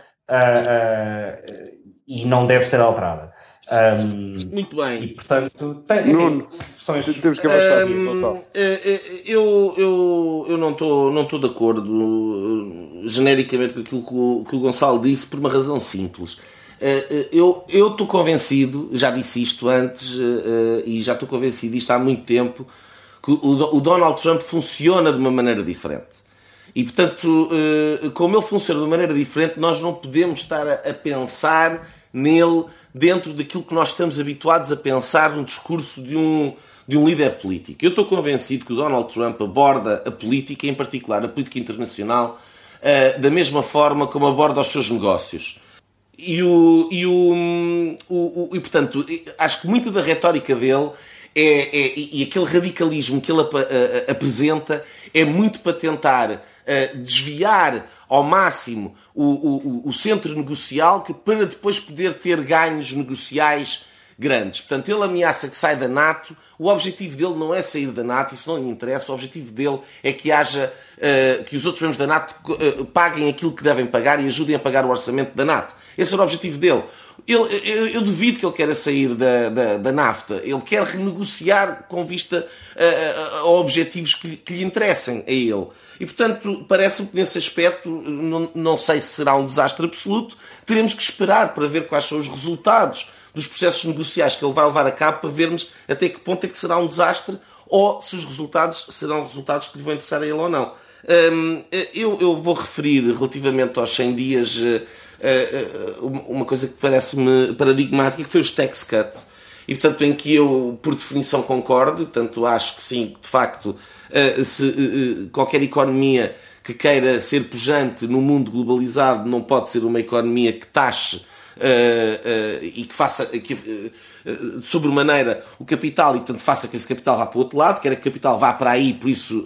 e não deve ser alterada. Um, Muito bem. E portanto, tem, Nuno, temos que avançar um, Gonçalo. Eh, eh, eu, eu, eu não estou não de acordo genericamente com aquilo que o, que o Gonçalo disse por uma razão simples. Eu estou convencido, já disse isto antes e já estou convencido isto há muito tempo, que o, o Donald Trump funciona de uma maneira diferente. E portanto, como ele funciona de uma maneira diferente, nós não podemos estar a, pensar nele dentro daquilo que nós estamos habituados a pensar no discurso de um, de um líder político. Eu estou convencido que o Donald Trump aborda a política, em particular a política internacional, da mesma forma como aborda os seus negócios. E, o, e, o, o, e portanto, acho que muito da retórica dele é, é, e aquele radicalismo que ele ap apresenta é muito para tentar uh, desviar ao máximo o, o, o centro negocial que, para depois poder ter ganhos negociais grandes. Portanto, ele ameaça que sai da NATO. O objetivo dele não é sair da NATO, isso não lhe interessa. O objetivo dele é que haja uh, que os outros membros da NATO uh, paguem aquilo que devem pagar e ajudem a pagar o orçamento da NATO. Esse é o objetivo dele. Ele, eu, eu, duvido que ele queira sair da, da, da, NAFTA. Ele quer renegociar com vista a, a, a objetivos que, que, lhe interessem a ele. E, portanto, parece-me que nesse aspecto, não, não sei se será um desastre absoluto, teremos que esperar para ver quais são os resultados dos processos negociais que ele vai levar a cabo para vermos até que ponto é que será um desastre ou se os resultados serão resultados que lhe vão interessar a ele ou não. Hum, eu, eu, vou referir relativamente aos 100 dias eh, uma coisa que parece-me paradigmática, que foi os tax cuts. E, portanto, em que eu, por definição, concordo. Portanto, acho que sim, de facto, eh, se eh, qualquer economia que queira ser pujante no mundo globalizado não pode ser uma economia que taxe e que faça que, sobremaneira o capital e portanto faça que esse capital vá para o outro lado, quer que o capital vá para aí, por isso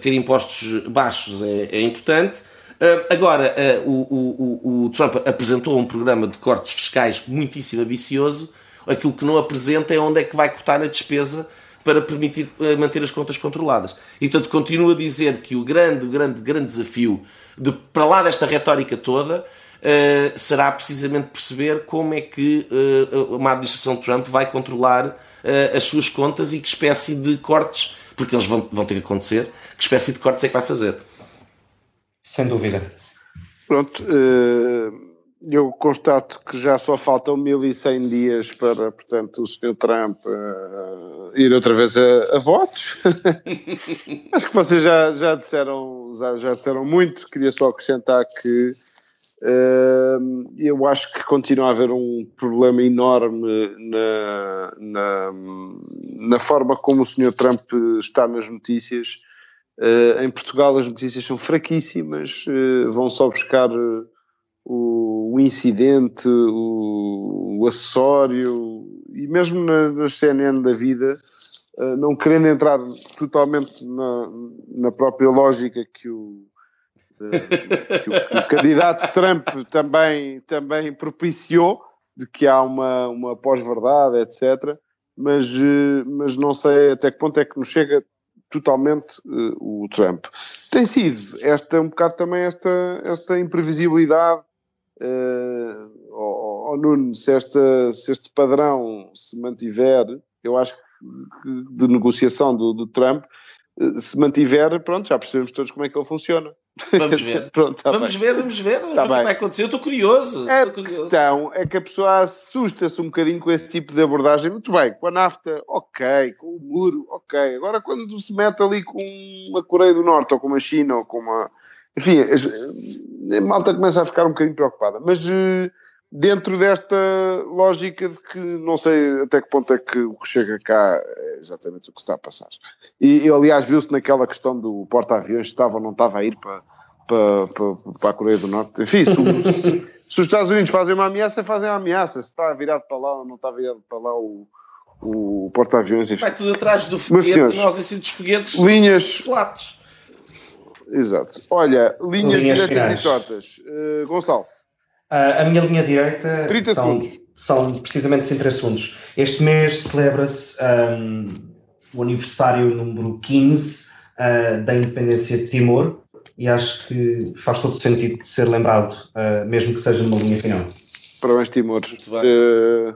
ter impostos baixos é, é importante. Uh, agora, uh, o, o, o, Trump apresentou um programa de cortes fiscais muitíssimo ambicioso. Aquilo que não apresenta é onde é que vai cortar a despesa para permitir uh, manter as contas controladas. E, portanto, continuo a dizer que o grande, grande, grande desafio, de, para lá desta retórica toda, será precisamente perceber como é que uma administração de Trump vai controlar as suas contas e que espécie de cortes, porque eles vão, vão ter que acontecer, que espécie de cortes é que vai fazer. Sem dúvida. Pronto, eh, eu constato que já só faltam 1100 dias para, portanto, o Sr. Trump uh, ir outra vez a, a votos. Acho que vocês já, já, disseram, já, já disseram muito, queria só acrescentar que uh, eu acho que continua a haver um problema enorme na, na, na forma como o Sr. Trump está nas notícias em Portugal as notícias são fraquíssimas, uh, vão só buscar uh, o, incidente, o, o, acessório, e mesmo na, na CNN da vida, não querendo entrar totalmente na, na própria lógica que o, que, o, que o candidato Trump também, também propiciou, de que há uma, uma pós-verdade, etc. Mas, mas não sei até que ponto é que nos chega totalmente uh, o Trump. Tem sido esta um bocado também esta, esta imprevisibilidade uh, oh, oh, Nuno, se, esta, se este padrão se mantiver, eu acho que de negociação do, do Trump, se mantiver, pronto, já percebemos todos como é que ele funciona. Vamos ver. Pronto, tá vamos ver, vamos ver. Vamos tá ver o que vai acontecer. Eu estou curioso. A curioso. questão é que a pessoa assusta-se um bocadinho com esse tipo de abordagem. Muito bem, com a NAFTA, ok. Com o muro, ok. Agora, quando se mete ali com a Coreia do Norte, ou com a China, ou com uma. Enfim, a malta começa a ficar um bocadinho preocupada. Mas eh, dentro desta lógica de que não sei até que ponto é que o que chega cá é exatamente o que está a passar. E, aliás, viu-se naquela questão do porta-aviões, estava ou não estava a ir para, para, para, para a Coreia do Norte. Enfim, se, se, se, os Estados Unidos fazem uma ameaça, fazem uma ameaça. Se está virado para lá ou não está virado para lá o, o porta-aviões. Vai tudo atrás do foguete, nós assim dos foguetes linhas flatos. Exato. Olha, linhas, linhas diretas e tortas. Uh, Gonçalo. Uh, a minha linha direita 30 são, segundos. são precisamente 30 segundos. Este mês celebra-se um, o aniversário número 15 uh, ah, da independência de Timor e acho que faz todo sentido de ser lembrado, uh, mesmo que seja numa linha final. Parabéns, Timor. Uh,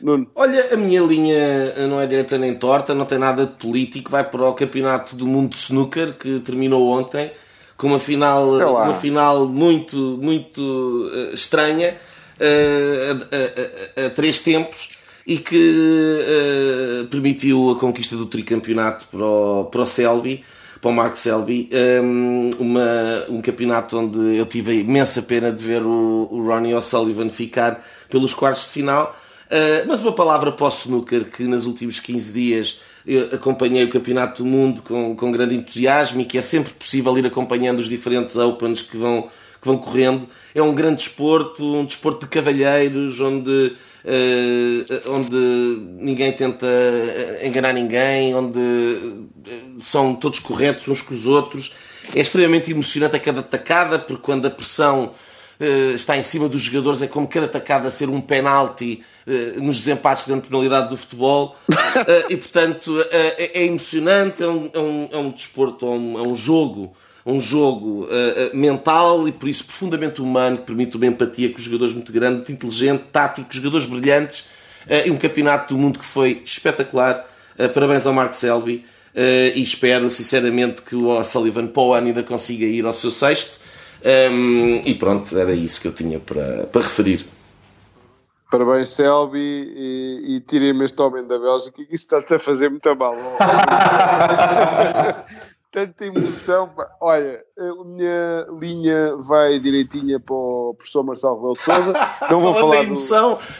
Nuno. Olha, a minha linha não é direta nem torta, não tem nada de político, vai para o Campeonato do Mundo de Snooker que terminou ontem com uma final, uma final muito, muito uh, estranha, uh, a, a, a, três tempos, e que uh, permitiu a conquista do tricampeonato para o, para o Selby, para o Mark Selby, um, uma, um campeonato onde eu tive a imensa pena de ver o, o Ronnie O'Sullivan ficar pelos quartos de final. Uh, mas uma palavra para o snooker que nos últimos 15 dias acompanhei o Campeonato do Mundo com, com grande entusiasmo e que é sempre possível ir acompanhando os diferentes Opens que vão, que vão correndo. É um grande desporto, um desporto de cavalheiros, onde, uh, onde ninguém tenta eh, enganar ninguém, onde eh, são todos corretos uns com os outros. É extremamente emocionante a cada tacada, porque quando a pressão está em cima dos jogadores é como cada tacada ser um penalti uh, nos desempates da penalidade do futebol uh, e portanto é, é, emocionante, é um, é um, é um desporto, é um, é um jogo um jogo mental e por isso profundamente humano que permite uma empatia com os jogadores muito grande, muito inteligente, tático, jogadores brilhantes e um campeonato do mundo que foi espetacular. parabéns ao Mark Selby e espero sinceramente que o Sullivan para o ano ainda consiga ir ao seu sexto um, e pronto, era isso que eu tinha para, para referir. Parabéns, Selby, e, e tirem-me este homem da Bélgica, que isso está-te a fazer muito mal. Tanta emoção. Olha, a minha linha vai direitinha para o professor Marcelo Rebelo de. Não vou, falar do,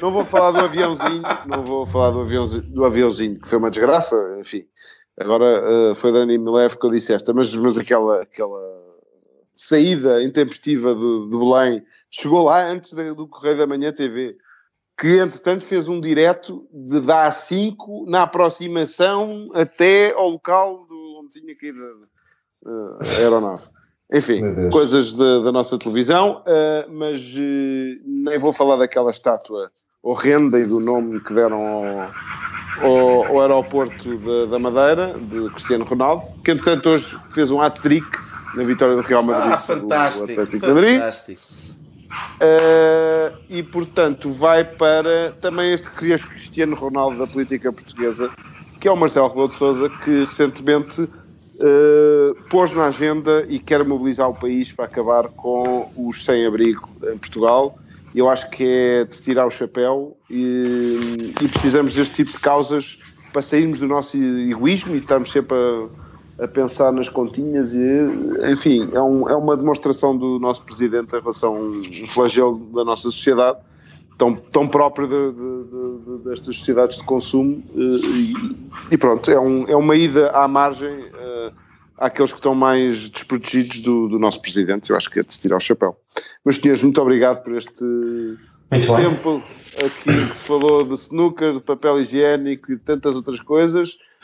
não vou falar do aviãozinho, não vou falar do aviãozinho, do aviãozinho que foi uma desgraça, enfim. Agora uh, foi Dani Milef que eu disse esta, mas, mas aquela, aquela saída intempestiva de, de Belém, chegou lá antes do Correio da Manhã TV, que entretanto fez um direto de dar 5 na aproximação até ao local do, onde tinha que ir a, aeronave. Enfim, coisas da, da, nossa televisão, uh, mas uh, nem vou falar daquela estátua horrenda e do nome que deram ao, ao, ao aeroporto de, da Madeira, de Cristiano Ronaldo, que entretanto hoje fez um hat-trick na vitória do Real Madrid ah, fantástico, Atlético Madrid. Uh, e portanto vai para também este Cristiano Ronaldo da política portuguesa, que é o Marcelo Rebelo de Sousa, que recentemente uh, pôs na agenda e quer mobilizar o país para acabar com os sem-abrigo em Portugal. Eu acho que é de tirar o chapéu e, e precisamos deste tipo de causas para sairmos do nosso egoísmo e estarmos sempre a a pensar nas continhas e, enfim, é, um, é uma demonstração do nosso Presidente em relação a um flagelo da nossa sociedade, tão, tão próprio de, de, de, destas sociedades de consumo e, e, pronto, é, um, é uma ida à margem uh, àqueles que estão mais desprotegidos do, do nosso presidente. Eu acho que é de se tirar o chapéu. Meus senhores, muito obrigado por este Muito bem. tempo aqui que se falou de snooker, de papel higiênico e de tantas outras coisas